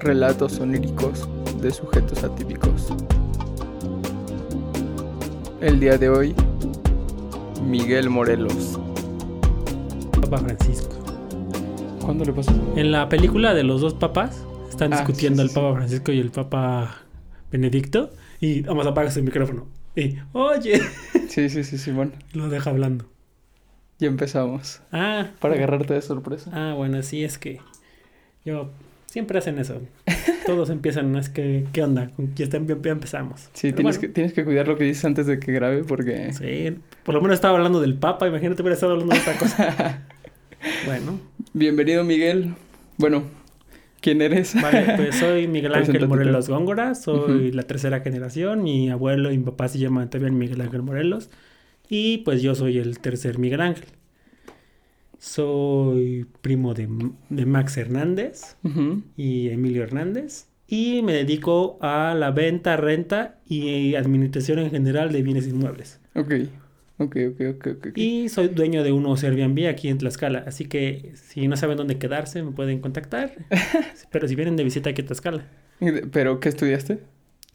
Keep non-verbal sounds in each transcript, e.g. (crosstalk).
Relatos oníricos de sujetos atípicos. El día de hoy, Miguel Morelos. Papa Francisco. ¿Cuándo le pasó? En la película de los dos papas están Ah, discutiendo sí, el Papa Francisco y el Papa Benedicto y vamos apagas el micrófono y oye (laughs) Sí, sí, sí, Simón. lo deja hablando. Ya empezamos. Ah, Para agarrarte de sorpresa. ah, bueno, sí es que yo siempre hacen eso. (laughs) Todos empiezan, ¿no? es que ¿qué onda? Ya, está- ya empezamos. Sí, Pero tienes, bueno, que, tienes que cuidar lo que dices antes de que grabe porque... Sí, por lo menos estaba hablando del Papa, imagínate hubiera estado hablando de otra cosa. (laughs) bueno, Bienvenido, Miguel. Bueno, ¿quién eres? Vale, pues (laughs) soy Miguel Ángel Morelos Góngora, soy la tercera generación, mi abuelo y mi papá se llaman también Miguel Ángel Morelos y pues yo soy el tercer Miguel Ángel. Soy primo de, de Max Hernández y Emilio Hernández y me dedico a la venta, renta y administración en general de bienes inmuebles. Ok, ok, ok, ok, ok. ok. Y soy dueño de unos Airbnb aquí en Tlaxcala, así que si no saben dónde quedarse me pueden contactar, (laughs) pero si vienen de visita aquí a Tlaxcala. ¿Pero qué estudiaste?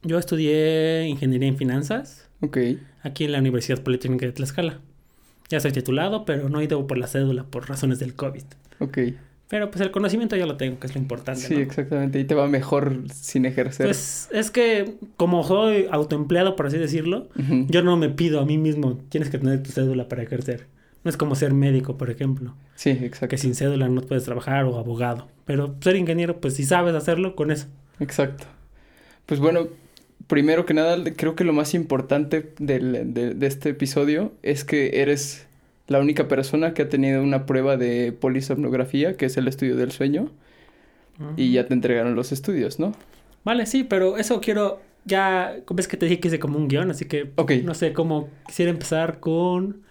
Yo estudié ingeniería en finanzas Ok, aquí en la Universidad Politécnica de Tlaxcala. Ya soy titulado, pero no he ido por la cédula por razones del COVID. ok. Pero pues el conocimiento ya lo tengo, que es lo importante. Sí, ¿no? exactamente. Y te va mejor sin ejercer. Pues es que como soy autoempleado, por así decirlo, yo no me pido a mí mismo, tienes que tener tu cédula para ejercer. No es como ser médico, por ejemplo, Sí, exacto. que sin cédula no puedes trabajar o abogado. Pero ser ingeniero, pues si sabes hacerlo, con eso. Exacto. Pues bueno, primero que nada, creo que lo más importante del- de, de este episodio es que eres la única persona que ha tenido una prueba de polisomnografía, que es el estudio del sueño, y ya te entregaron los estudios, ¿no? Vale, sí, pero eso quiero. Ya, ves que te dije que hice como un guion, así que no sé cómo quisiera empezar con,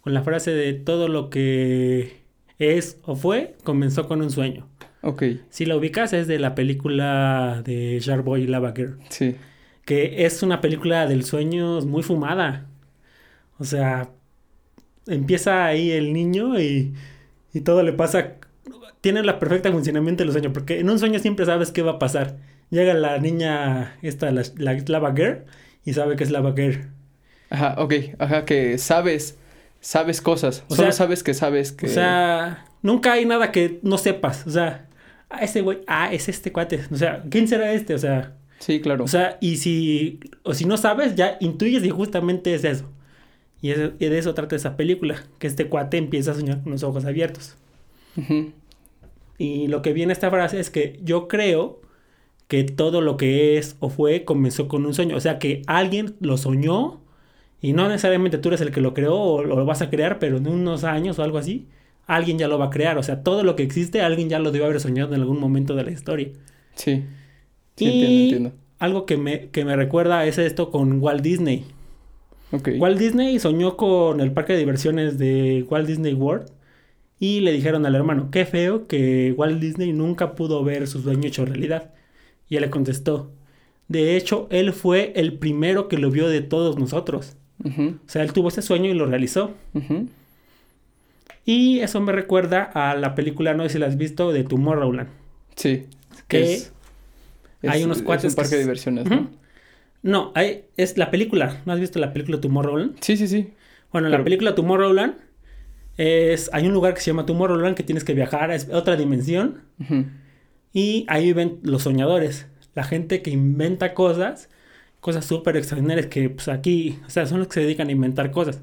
con la frase de todo lo que es o fue comenzó con un sueño. Ok, Si la ubicas, es de la película de Sharkboy y Lava Girl, sí. Que es una película del sueño muy fumada. O sea, empieza ahí el niño y, y todo le pasa. Tiene la perfecta funcionamiento del sueño, porque en un sueño siempre sabes qué va a pasar. Llega la niña, esta, la, la Lava Girl, y sabe que es Lava Girl. Ajá, ok, ajá, que sabes, sabes cosas. O Solo sea- sabes que sabes que... O sea, nunca hay nada que no sepas. O sea, ah, ese güey, ah, es este cuate. O sea, ¿quién será este? O sea, Sí, claro. o sea, y si, o si no sabes, ya intuyes y justamente es eso. Y, eso- y de eso trata esa película, que este cuate empieza a soñar con los ojos abiertos. Y lo que viene esta frase es que yo creo que todo lo que es o fue comenzó con un sueño. O sea, que alguien lo soñó y no necesariamente tú eres el que lo creó o lo vas a crear, pero en unos años o algo así, alguien ya lo va a crear. O sea, todo lo que existe, alguien ya lo debe haber soñado en algún momento de la historia. Sí. Sí, y entiendo, entiendo. algo que me, que me recuerda es esto con Walt Disney. Walt Disney soñó con el parque de diversiones de Walt Disney World y le dijeron al hermano, qué feo que Walt Disney nunca pudo ver su sueño hecho realidad. Y él le contestó, de hecho, él fue el primero que lo vio de todos nosotros. O sea, él tuvo ese sueño y lo realizó. Y eso me recuerda a la película, no sé si la has visto, de Tomorrowland. Sí. Que es, hay es- unos es cuates un parque que de diversiones. ¿no? No, hay- es la película. ¿No has visto la película Tomorrowland? Sí, sí, sí. Bueno, en Pero- la película Tomorrowland es hay un lugar que se llama Tomorrowland que tienes que viajar a es- otra dimensión Ujú. y ahí viven los soñadores, la gente que inventa cosas, cosas súper extraordinarias que pues aquí, o sea, son los que se dedican a inventar cosas.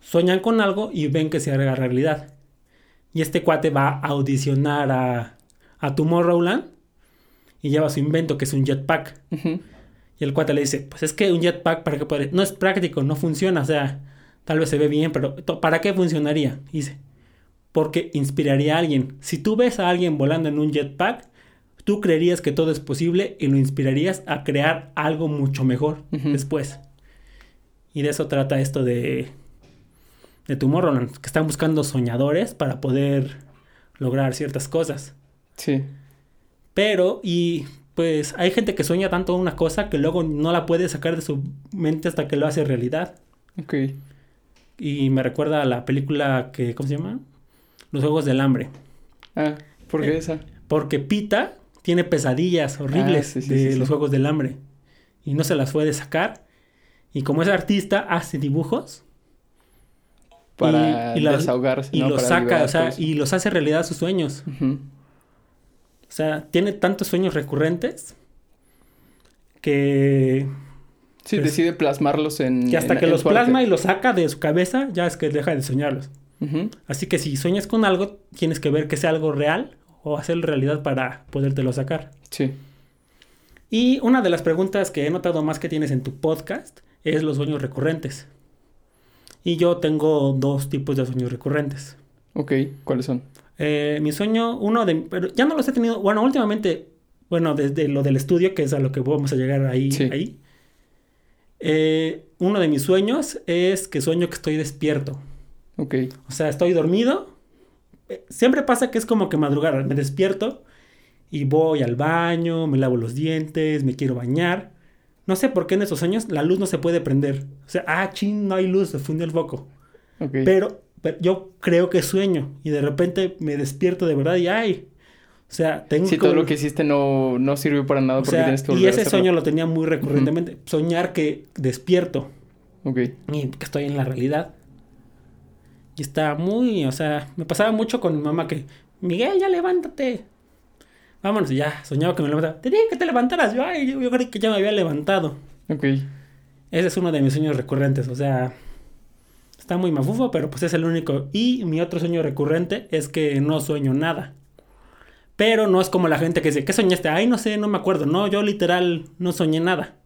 Sueñan con algo y ven que se haga realidad. Y este cuate va a audicionar a, a Tomorrowland y lleva su invento que es un jetpack. Y el cuate le dice, pues es que un jetpack para qué puede, no es práctico, no funciona, o sea, tal vez se ve bien, pero ¿para qué funcionaría? Dice, porque inspiraría a alguien. Si tú ves a alguien volando en un jetpack, tú creerías que todo es posible y lo inspirarías a crear algo mucho mejor después. Y de eso trata esto de de Tomorrowland, que están buscando soñadores para poder lograr ciertas cosas. Sí. Pero, y pues hay gente que sueña tanto una cosa que luego no la puede sacar de su mente hasta que lo hace realidad. Ok. Y me recuerda a la película que, ¿cómo se llama? Los Juegos del Hambre. Ah, ¿por qué Eh, esa? Porque Pita tiene pesadillas horribles Ah, sí, sí, de sí, los. Juegos del Hambre. Y no se las puede sacar. Y como es artista, hace dibujos Para y las- desahogarse, y ¿no? los saca, o sea, y los hace realidad sus sueños. O sea, tiene tantos sueños recurrentes que, Sí, Pues- decide plasmarlos en. que hasta en- que en los plasma y los saca de su cabeza, ya es que deja de soñarlos. Así que si sueñas con algo, tienes que ver que sea algo real o hacerlo realidad para podértelo sacar. Sí. Y una de las preguntas que he notado más que tienes en tu podcast es los sueños recurrentes. Y yo tengo dos tipos de sueños recurrentes. Ok, ¿cuáles son? Eh, mi sueño, uno de... Pero ya no los he tenido... Bueno, últimamente, bueno, desde lo del estudio, que es a lo que vamos a llegar ahí. Sí. ahí eh, uno de mis sueños es que sueño que estoy despierto. Ok. O sea, estoy dormido. Eh, Siempre pasa que es como que madrugar. Me despierto y voy al baño, me lavo los dientes, me quiero bañar. No sé por qué en esos sueños la luz no se puede prender. O sea, ah, ching, no hay luz, se fundió el foco. Ok. Pero, pero yo creo que sueño y de repente me despierto de verdad y ay. O sea, tengo Sí, todo lo que hiciste no, no sirvió para nada o porque sea, tienes que y volver a ese hacerlo. sueño lo tenía muy recurrentemente. Soñar que despierto Ok. y que estoy en la realidad. Y está muy, o sea, me pasaba mucho con mi mamá que, Miguel, ya levántate. Vámonos, y ya, soñaba que me levantaba. Te dije que te levantaras. Yo, ay, yo, yo creí que ya me había levantado. Ok. Ese es uno de mis sueños recurrentes, o sea, está muy mafufo, pero pues es el único. Y mi otro sueño recurrente es que no sueño nada. Pero no es como la gente que dice, ¿qué soñaste? Ay, no sé, no me acuerdo. No, yo literal no soñé nada.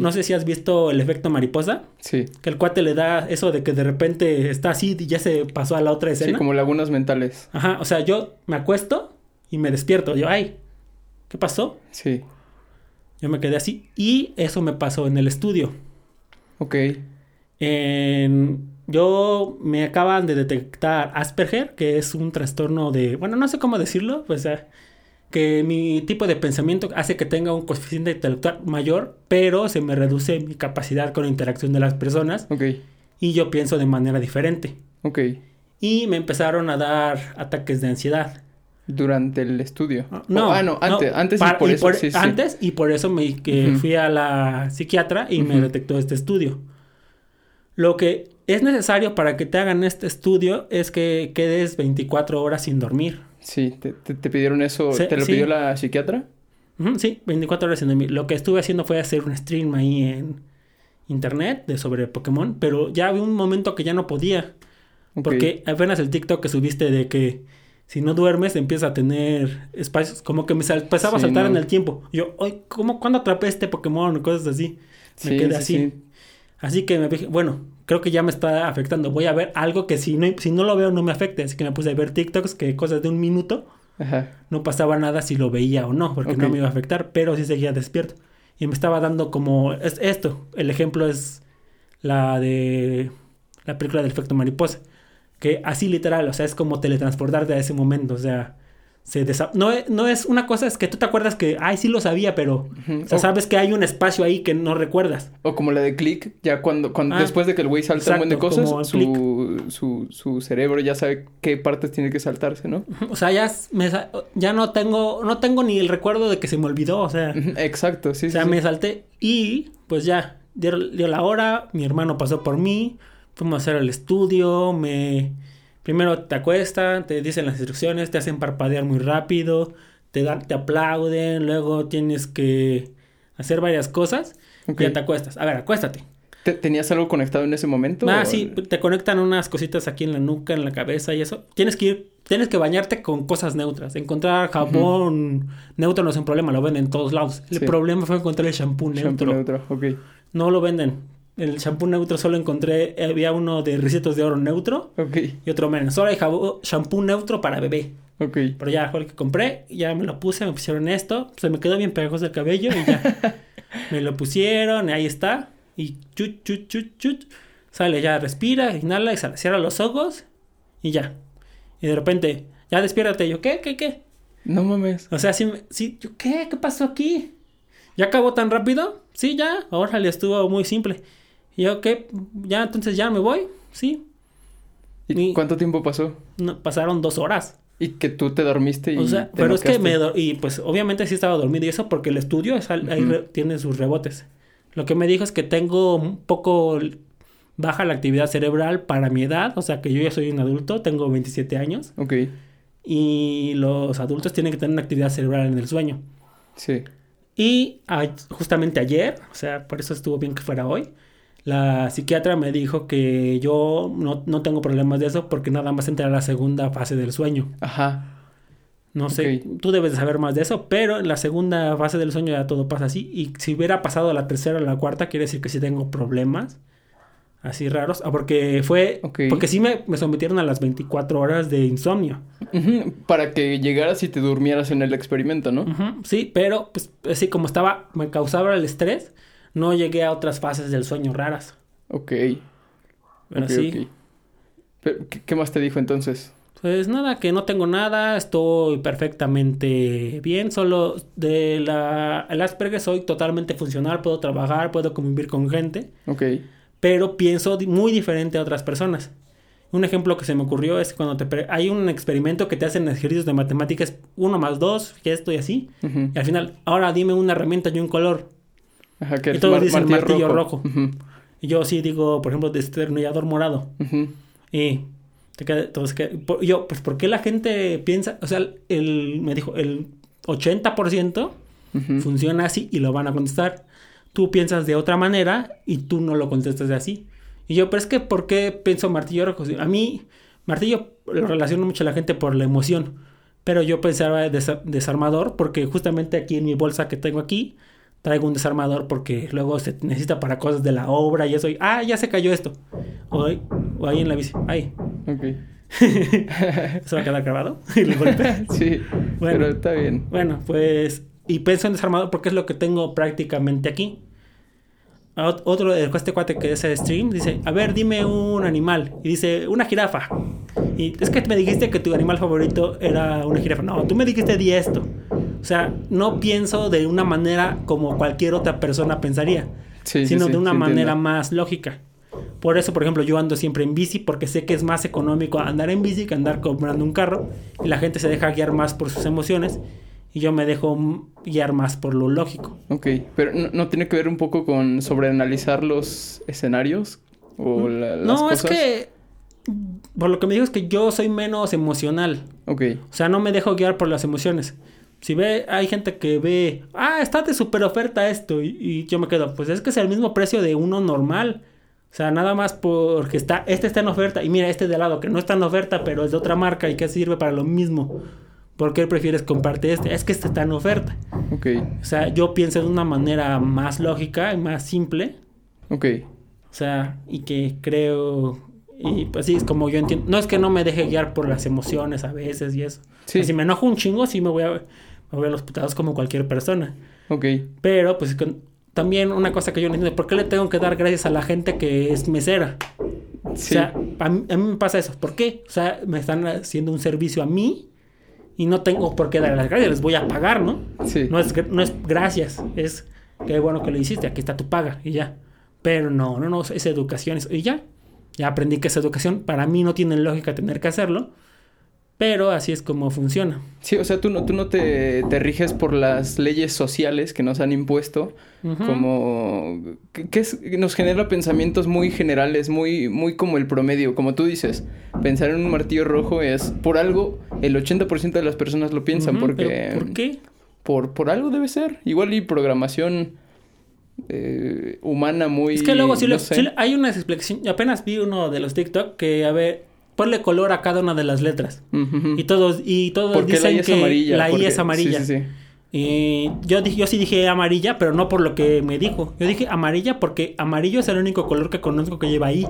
No sé si has visto el efecto mariposa, Sí. que el cuate le da eso de que de repente está así y ya se pasó a la otra Sí, escena. como lagunas mentales. Ajá, o sea, yo me acuesto y me despierto. Yo, ay, ¿qué pasó? Sí. Yo me quedé así. Y eso me pasó en el estudio. Ok. En- yo me acaban de detectar Asperger, que es un trastorno de, bueno, no sé cómo decirlo, pues que mi tipo de pensamiento hace que tenga un coeficiente intelectual mayor, pero se me reduce mi capacidad con la interacción de las personas Ok. y yo pienso de manera diferente. Ok. Y me empezaron a dar ataques de ansiedad. Durante el estudio. No, Oh, ah, no, antes, no, antes para- y por eso. sí. Antes y por eso me que fui a la psiquiatra y me detectó este estudio. Lo que es necesario para que te hagan este estudio es que quedes 24 horas sin dormir. Sí, te, te- te pidieron eso. Sí, ¿Te lo sí. pidió la psiquiatra? Sí, 24 horas sin dormir. Lo que estuve haciendo fue hacer un stream ahí en internet de sobre Pokémon, pero ya había un momento que ya no podía. Porque apenas el TikTok que subiste de que si no duermes empiezas a tener espacios, como que me sal- empezaba a saltar no. en el tiempo. Yo, "Ay, ¿cómo, ¿cuándo atrapé este Pokémon? Cosas así. Me quedé sí, así. Sí. Así que me dije, bueno, creo que ya me está afectando. Voy a ver algo que si no, si no lo veo no me afecte. Así que me puse a ver TikToks que cosas de un minuto Ajá. no pasaba nada si lo veía o no, porque no me iba a afectar, pero sí seguía despierto. Y me estaba dando como es esto. El ejemplo es la de la película del efecto mariposa. Que así literal, o sea, es como teletransportarte a ese momento. O sea, se desa- no, es, no es una cosa, es que tú te acuerdas que, ay, sí lo sabía, pero, o sea, sabes que hay un espacio ahí que no recuerdas. O como la de Click, ya cuando, cuando Ah, después de que el güey salta un buen de exacto, cosas, su, su, su cerebro ya sabe qué partes tiene que saltarse, ¿no? O sea, ya, me ya no tengo, no tengo ni el recuerdo de que se me olvidó, o sea. Exacto, sí, O sea, sí, me sí. salté y pues ya, dio, dio la hora, mi hermano pasó por mí, fuimos a hacer el estudio, me... Primero te acuestan, te dicen las instrucciones, te hacen parpadear muy rápido, te, dan, te aplauden, luego tienes que hacer varias cosas y ya te acuestas. A ver, acuéstate. ¿Te- ¿Tenías algo conectado en ese momento? Ah, o- sí, te conectan unas cositas aquí en la nuca, en la cabeza y eso. Tienes que ir, tienes que bañarte con cosas neutras. Encontrar jabón neutro no es un problema, lo venden en todos lados. El Sí. problema fue encontrar el shampoo neutro. Shampoo neutro, ok. No lo venden. El shampoo neutro solo encontré, había uno de ricitos de oro neutro Ok, y otro menos. Solo hay jabón- shampoo neutro para bebé. ok. Pero ya fue el que compré, ya me lo puse, me pusieron esto, se me quedó bien pegajoso el cabello y ya. (laughs) me lo pusieron, y ahí está. Y chut, chut, chut, chut. Sale, ya respira, inhala y sale. Cierra los ojos y ya. Y de repente, ya despiértate. Yo, ¿qué, qué, qué? No mames. O sea, sí, sí, yo, ¿qué? ¿Qué pasó aquí? ¿Ya acabó tan rápido? Sí, ya. Órale, estuvo muy simple. Y yo, ¿qué? Ya, entonces ya me voy. Sí. ¿Y cuánto tiempo pasó? No, pasaron dos horas. Y que tú te dormiste y O sea, te pero es que me... Y pues obviamente sí estaba dormido y eso porque el estudio es al- ahí re- tiene sus rebotes. Lo que me dijo es que tengo un poco baja la actividad cerebral para mi edad. O sea, que yo ya soy un adulto, tengo 27 años. Ok, Y los adultos tienen que tener una actividad cerebral en el sueño. sí. Y a- justamente ayer, o sea, por eso estuvo bien que fuera hoy, la psiquiatra me dijo que yo no, no tengo problemas de eso porque nada más entra a la segunda fase del sueño. Ajá. No sé, tú debes de saber más de eso, pero en la segunda fase del sueño ya todo pasa así. Y si hubiera pasado a la tercera o la cuarta, quiere decir que sí tengo problemas así raros. Ah, porque fue, porque sí me, me sometieron a las 24 horas de insomnio. Para que llegaras y te durmieras en el experimento, ¿no? Ujú, sí, pero pues así como estaba, me causaba el estrés, no llegué a otras fases del sueño raras. Ok. Pero ok, sí. Pero, ¿qué, más te dijo entonces? pues nada, que no tengo nada, estoy perfectamente bien, solo de la el Asperger soy totalmente funcional, puedo trabajar, puedo convivir con gente, Ok. pero pienso muy diferente a otras personas. Un ejemplo que se me ocurrió es cuando te hay un experimento que te hacen ejercicios de matemáticas, uno más dos, que esto y así, y al final, ahora dime una herramienta y un color. Ajá, que Y todos dicen martillo rojo. Y yo sí digo, por ejemplo, destornillador morado. ujú. Y te queda, entonces, que- por- yo, pues, ¿por qué la gente piensa? O sea, el, me dijo, el 80% Ujú. funciona así y lo van a contestar. Tú piensas de otra manera y tú no lo contestas de así. Y yo, pero es que, ¿por qué pienso martillo rojo? A mí, martillo lo relaciono mucho a la gente por la emoción. Pero yo pensaba desa- desarmador porque justamente aquí en mi bolsa que tengo aquí traigo un desarmador porque luego se necesita para cosas de la obra y eso. Y, ah, ya se cayó esto. O, ahí- o ahí en la bici. Ay, Ok. (laughs) ¿se va a quedar grabado? (laughs) golpe. (laughs) Sí, Bueno. pero está bien. Bueno, pues. Y pienso en desarmador porque es lo que tengo prácticamente aquí. Otro de este cuate que es el stream dice: A ver, dime un animal. Y dice: Una jirafa. Y es que me dijiste que tu animal favorito era una jirafa. No, tú me dijiste di esto. O sea, no pienso de una manera como cualquier otra persona pensaría, Sí, sino sí, de una sí manera entiendo. más lógica. Por eso, por ejemplo, yo ando siempre en bici porque sé que es más económico andar en bici que andar comprando un carro y la gente se deja guiar más por sus emociones y yo me dejo mm, guiar más por lo lógico. Ok, pero ¿no, no tiene que ver un poco con sobreanalizar los escenarios? ¿O la- las Mm, no, cosas? es que por lo que me dijo es que yo soy menos emocional. Ok, O sea, no me dejo guiar por las emociones. Si ve, hay gente que ve, ah, está de super oferta esto, y, y yo me quedo, pues es que es el mismo precio de uno normal. O sea, nada más porque está, este está en oferta, y mira, este de al lado, que no está en oferta, pero es de otra marca y que sirve para lo mismo. ¿Por qué prefieres comprarte este? Es que este está en oferta. ok, O sea, yo pienso de una manera más lógica y más simple. ok. O sea, y que creo. Y pues sí, es como yo entiendo. No es que no me deje guiar por las emociones a veces y eso. Sí. O sea, si me enojo un chingo, sí me voy a, me voy a los putados como cualquier persona. Ok, Pero, pues con- también una cosa que yo no entiendo: ¿por qué le tengo que dar gracias a la gente que es mesera? O sí, sea, a mí, a mí me pasa eso. ¿Por qué? O sea, me están haciendo un servicio a mí y no tengo por qué dar las gracias. Les voy a pagar, ¿no? sí. No es, no es gracias, es qué bueno que lo hiciste, aquí está tu paga y ya. Pero no, no, no, es educación es- y ya. Ya aprendí que es educación, para mí no tiene lógica tener que hacerlo, pero así es como funciona. Sí, o sea, tú no, tú no te, te riges por las leyes sociales que nos han impuesto, como... que, que es- que nos genera pensamientos muy generales, muy, muy como el promedio, como tú dices. Pensar en un martillo rojo es, por algo, el 80% de las personas lo piensan, porque... ¿Por qué? Por, por algo debe ser. Igual y programación eh, humana muy... Es que luego sí, no hay una explicación, apenas vi uno de los TikTok que, a ver, ponle color a cada una de las letras. Ujú. Y todos, y todos ¿Por qué la dicen I es que amarilla? la I es amarilla. Sí, sí, sí. Y yo, yo sí dije amarilla, pero no por lo que me dijo. Yo dije amarilla porque amarillo es el único color que conozco que lleva ahí.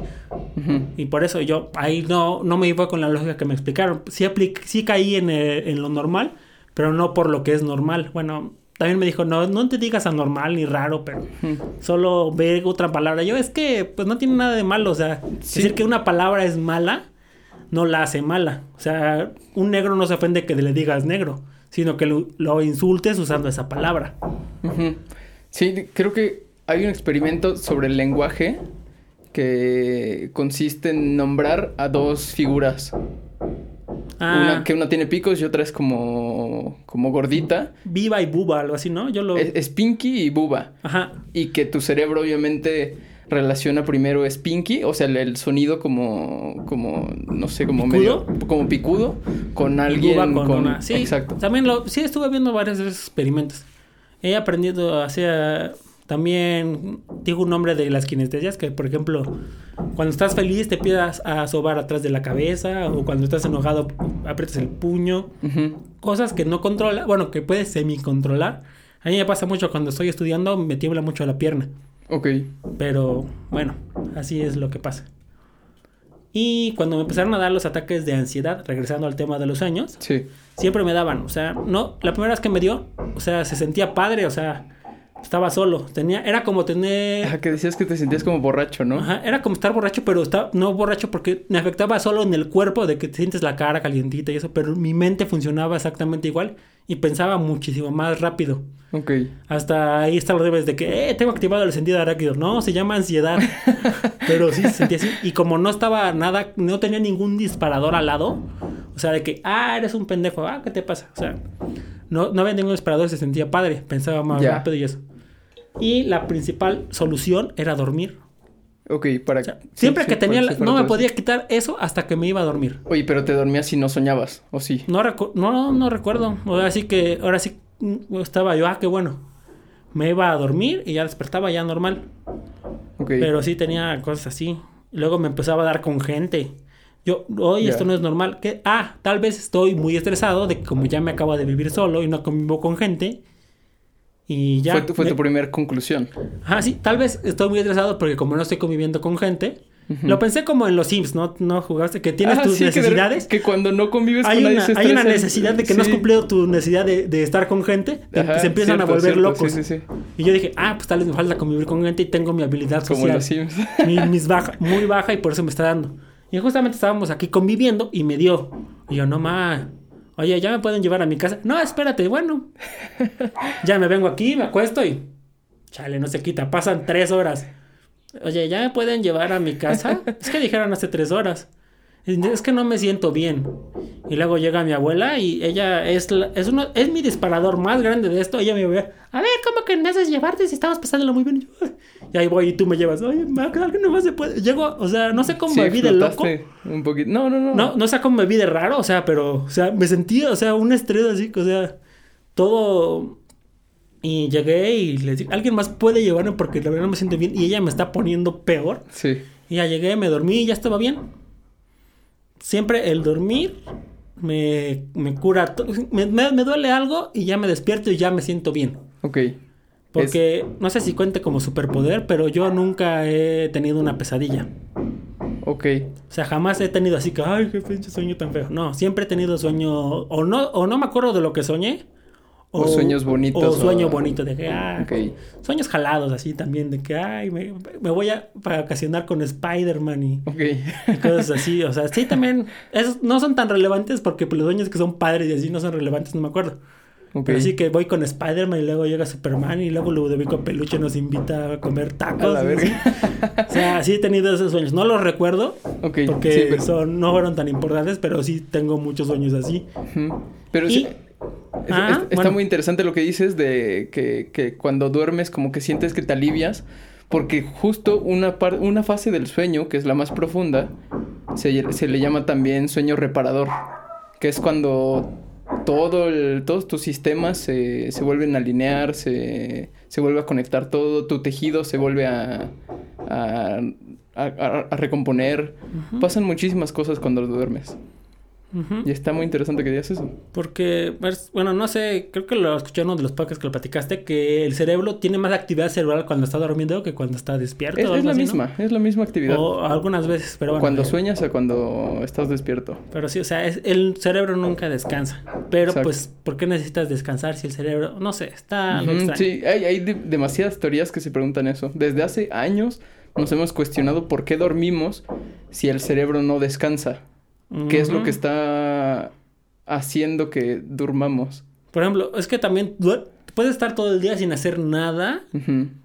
Ujú. Y por eso yo ahí no, no me iba con la lógica que me explicaron. Sí, sí caí en, el- en lo normal, pero no por lo que es normal. Bueno, también me dijo, no, no te digas anormal ni raro, pero solo ve otra palabra. Yo es que pues no tiene nada de malo. O sea, Sí. decir que una palabra es mala no la hace mala. O sea, un negro no se ofende que le digas negro, sino que lo, lo insultes usando esa palabra. Sí, creo que hay un experimento sobre el lenguaje que consiste en nombrar a dos figuras. Ah. Una, que una tiene picos y otra es como, como gordita. Viva y buba, algo así, ¿no? Yo lo... Es, es Pinky y Buba. Ajá. Y que tu cerebro obviamente relaciona primero es Pinky, o sea, el, el sonido como, como, no sé, como ¿Picudo? medio, como picudo, con alguien con, con, una... Sí, exacto. También lo... Sí, estuve viendo varios de esos experimentos. He aprendido a hacer... También digo un nombre de las kinestesias que, por ejemplo, cuando estás feliz te pidas a sobar atrás de la cabeza o cuando estás enojado aprietas el puño. Ujú. Cosas que no controla, bueno, que puedes semi-controlar. A mí me pasa mucho cuando estoy estudiando, me tiembla mucho la pierna. Ok, Pero bueno, así es lo que pasa. Y cuando me empezaron a dar los ataques de ansiedad, regresando al tema de los sueños, sí. siempre me daban, o sea, no, la primera vez que me dio, o sea, se sentía padre, o sea, estaba solo, tenía, era como tener, Ajá, que decías que te sentías como borracho, ¿no? ajá, era como estar borracho, pero está, no borracho porque me afectaba solo en el cuerpo, de que te sientes la cara calientita y eso, pero mi mente funcionaba exactamente igual y pensaba muchísimo más rápido. Ok. Hasta ahí están los debes de que, eh, tengo activado el sentido arácnido. No, se llama ansiedad. (laughs) Pero sí se sentía así. Y como no estaba nada, no tenía ningún disparador al lado, o sea, de que, ah, eres un pendejo, ah, ¿qué te pasa? O sea, no, no había ningún disparador, se sentía padre, pensaba más rápido y eso. Y la principal solución era dormir. Ok, para... O sea, siempre sí, que tenía, la- no me podía quitar eso hasta que me iba a dormir. Oye, pero te dormías y no soñabas, ¿o sí? No, recu- no, no recuerdo. Ahora sí que, ahora sí mm, estaba yo, ah, qué bueno. Me iba a dormir y ya despertaba ya normal. Ok. Pero sí tenía cosas así. Luego me empezaba a dar con gente. Yo, oye, esto no es normal. ¿Qué? Ah, tal vez estoy muy estresado de que como ya me acabo de vivir solo y no convivo con gente. Y ya. fue tu, fue tu primera conclusión. Ajá, sí, tal vez estoy muy estresado porque como no estoy conviviendo con gente. Ujú. Lo pensé como en los Sims, ¿no? No jugaste, que tienes Ah, tus sí, que de- necesidades. Que, cuando no convives hay, con una, hay una necesidad de que no has Sí. cumplido tu necesidad de, de estar con gente. Ajá, se empiezan a cierto, volver cierto, locos. Sí, sí, sí. Y yo dije, ah, pues tal vez me falta convivir con gente y tengo mi habilidad Como social. los Sims. mi, (laughs) mis baja, muy baja y por eso me está dando. Y justamente estábamos aquí conviviendo y me dio. Y yo, no ma, oye, ya me pueden llevar a mi casa. No, espérate, bueno. (laughs) Ya me vengo aquí, me acuesto y. Chale, no se quita, pasan tres horas. Oye, ya me pueden llevar a mi casa. Es que dijeron hace tres horas. Es que no me siento bien. Y luego llega mi abuela y ella es, la- es, uno, es mi disparador más grande de esto. Ella me ve, a ver, ¿cómo que me haces llevarte si estamos pasándolo muy bien? Y ahí voy y tú me llevas. Oye, algo no más se puede. Llego, o sea, no sé cómo Sí, me vi de loco. Un poquito. No, no, no. No, no sé cómo me vi de raro, o sea, pero, o sea, me sentía, o sea, un estrés así, o sea, todo. Y llegué y le dije, alguien más puede llevarme porque la verdad no me siento bien y ella me está poniendo peor. Sí. Y ya llegué, me dormí y ya estaba bien. Siempre el dormir me, me cura. me- me duele algo y ya me despierto y ya me siento bien. Ok. Porque no sé si cuente como superpoder, pero yo nunca he tenido una pesadilla. Ok. O sea, jamás he tenido así que, ay, qué pinche sueño tan feo. No, siempre he tenido sueño, o no, o no me acuerdo de lo que soñé. O sueños bonitos, O sueño o- bonito, de que, ah, Ok. sueños jalados así también, de que, ay, me, me voy a vacacionar con Spider-Man y, Ok. y cosas así. O sea, sí, también, esos no son tan relevantes porque pues, los sueños que son padres y así no son relevantes, no me acuerdo. Ok. Pero sí que voy con Spider-Man y luego llega Superman y luego Ludovico Peluche nos invita a comer tacos. A la verga. O sea, sí he tenido esos sueños. No los recuerdo, porque sí, pero... son, no fueron tan importantes, pero sí tengo muchos sueños así. Pero Y- sí. Ah, es- está bueno. muy interesante lo que dices de que, que cuando duermes como que sientes que te alivias. Porque justo una, par- una fase del sueño, que es la más profunda, se, se le llama también sueño reparador. Que es cuando todo el- todos tus sistemas se, se vuelven a alinear, se, se vuelve a conectar todo, tu tejido se vuelve a, a, a- a- a recomponer. Pasan muchísimas cosas cuando duermes. Y está muy interesante que digas eso. Porque, pues, bueno, no sé, creo que lo escuché en uno de los podcasts que lo platicaste, que el cerebro tiene más actividad cerebral cuando está dormido que cuando está despierto. Es, o la así, ¿no? misma, es la misma actividad. O algunas veces, pero bueno. cuando eh, sueñas a cuando estás despierto. Pero sí, o sea, es- el cerebro nunca descansa. Pero Exacto. pues, ¿por qué necesitas descansar si el cerebro, no sé, está sí, hay, hay de- demasiadas teorías que se preguntan eso. Desde hace años nos hemos cuestionado por qué dormimos si el cerebro no descansa. ¿Qué es lo que está haciendo que durmamos? Por ejemplo, es que también puedes estar todo el día sin hacer nada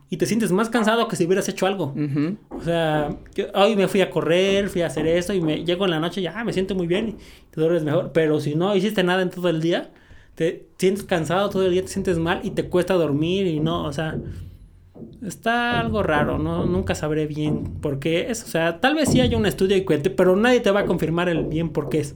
y te sientes más cansado que si hubieras hecho algo. O sea, yo hoy me fui a correr, fui a hacer esto y me llego en la noche y ya me siento muy bien y te duermes mejor. Pero si no hiciste nada en todo el día, te sientes cansado todo el día, te sientes mal y te cuesta dormir y no, o sea, está algo raro, no nunca sabré bien por qué es. O sea, tal vez sí haya un estudio y cuente, pero nadie te va a confirmar el bien por qué es.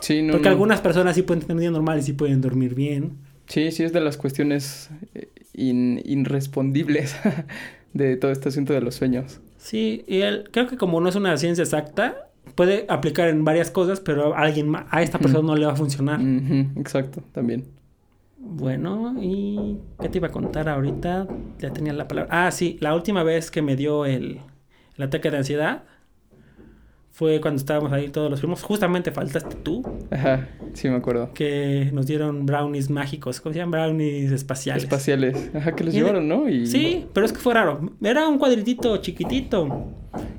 Sí, no, Porque no. algunas personas sí pueden tener un día normal y sí pueden dormir bien. Sí, sí es de las cuestiones eh, in- irrespondibles (laughs) de todo este asunto de los sueños. Sí, y él, creo que como no es una ciencia exacta, puede aplicar en varias cosas, pero a alguien a esta persona no le va a funcionar. Exacto, también. Bueno, ¿y qué te iba a contar ahorita? Ya tenía la palabra. Ah, sí, la última vez que me dio el, el ataque de ansiedad fue cuando estábamos ahí todos los primos. Justamente faltaste tú, Ajá, sí me acuerdo. que nos dieron brownies mágicos. ¿Cómo se llaman? Brownies espaciales. Espaciales. Ajá, que los Y llevaron, ¿no? Y... Sí, pero es que fue raro. Era un cuadritito chiquitito.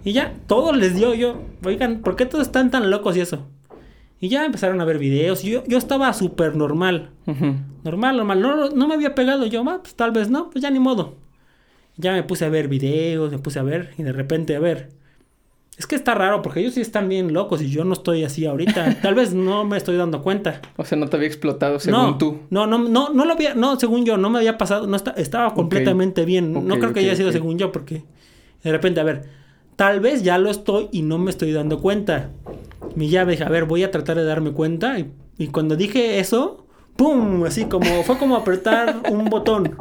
Y ya, todos les dio yo. Oigan, ¿por qué todos están tan locos y eso? Y ya empezaron a ver videos. Yo, yo estaba súper normal. Ujú. Normal, normal. No, no me había pegado yo. Ah, pues tal vez no, pues ya ni modo. Ya me puse a ver videos, me puse a ver. Y de repente, a ver. Es que está raro porque ellos sí están bien locos y yo no estoy así ahorita. (laughs) Tal vez no me estoy dando cuenta. O sea, no te había explotado según no, tú. No, no, no, no lo había, no, según yo, no me había pasado, no esta- estaba completamente bien. no creo que haya sido según yo, porque de repente, a ver, tal vez ya lo estoy y no me estoy dando cuenta. Mi llave dije, a ver, voy a tratar de darme cuenta. Y, y cuando dije eso, ¡pum! Así como, fue como apretar un botón.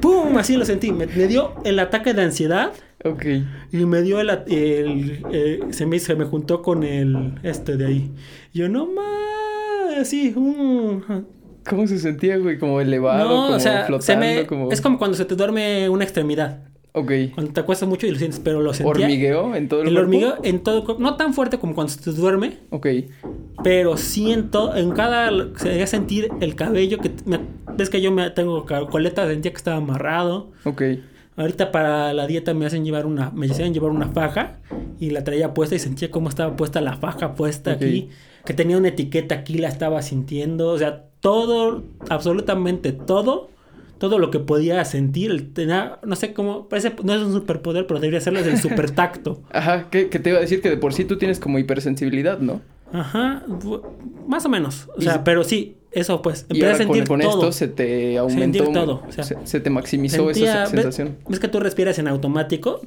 ¡Pum! Así lo sentí. Me, me dio el ataque de ansiedad. Ok. Y me dio el, el- eh, se, me, se me juntó con el este de ahí. Yo, no más, así, un... ¿Cómo se sentía, güey? Como elevado, No, como o sea, flotando, se me, como... es como cuando se te duerme una extremidad. Ok. Cuando te acuestas mucho y lo sientes, pero lo sentía. ¿Hormigueo en todo el, El cuerpo? hormigueo en todo el cuerpo. No tan fuerte como cuando se te duerme, Ok. pero siento en cada. Se debía sentir el cabello que. me- ves que yo me tengo coleta, sentía que estaba amarrado. Ok. Ahorita para la dieta me hacen llevar una, me hacían llevar una faja y la traía puesta y sentía cómo estaba puesta la faja puesta aquí, que tenía una etiqueta aquí, la estaba sintiendo, o sea, todo, absolutamente todo, todo lo que podía sentir, el- tenía, no sé cómo, parece, no es un superpoder, pero debería serlo, es el super tacto. (laughs) Ajá, que, que te iba a decir que de por sí tú tienes como hipersensibilidad, ¿no? Ajá, más o menos, o Y- sea, pero sí, eso pues, Y empecé a ahora con, sentir con todo. esto se te aumentó. Sentir todo, o sea, se, se te maximizó Sentía- esa ¿ves- sensación. ¿Ves que tú respiras en automático?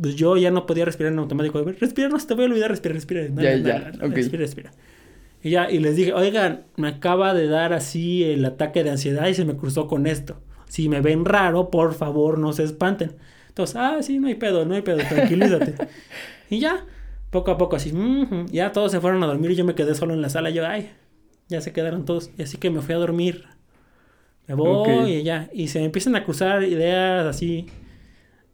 Pues yo ya no podía respirar en automático. A Respira, no se te voy a olvidar, respira, respira. No, Ya, no, ya, no. Respira, respira. Y ya, y les dije, oigan, me acaba de dar así el ataque de ansiedad y se me cruzó con esto. Si me ven raro, por favor, no se espanten. Entonces, ah, sí, no hay pedo, no hay pedo, tranquilízate. (laughs) y ya, poco a poco así, ujú, ya todos se fueron a dormir y yo me quedé solo en la sala. Yo, ay, ya se quedaron todos. Y así que me fui a dormir. Me voy y ya. Y se me empiezan a cruzar ideas así.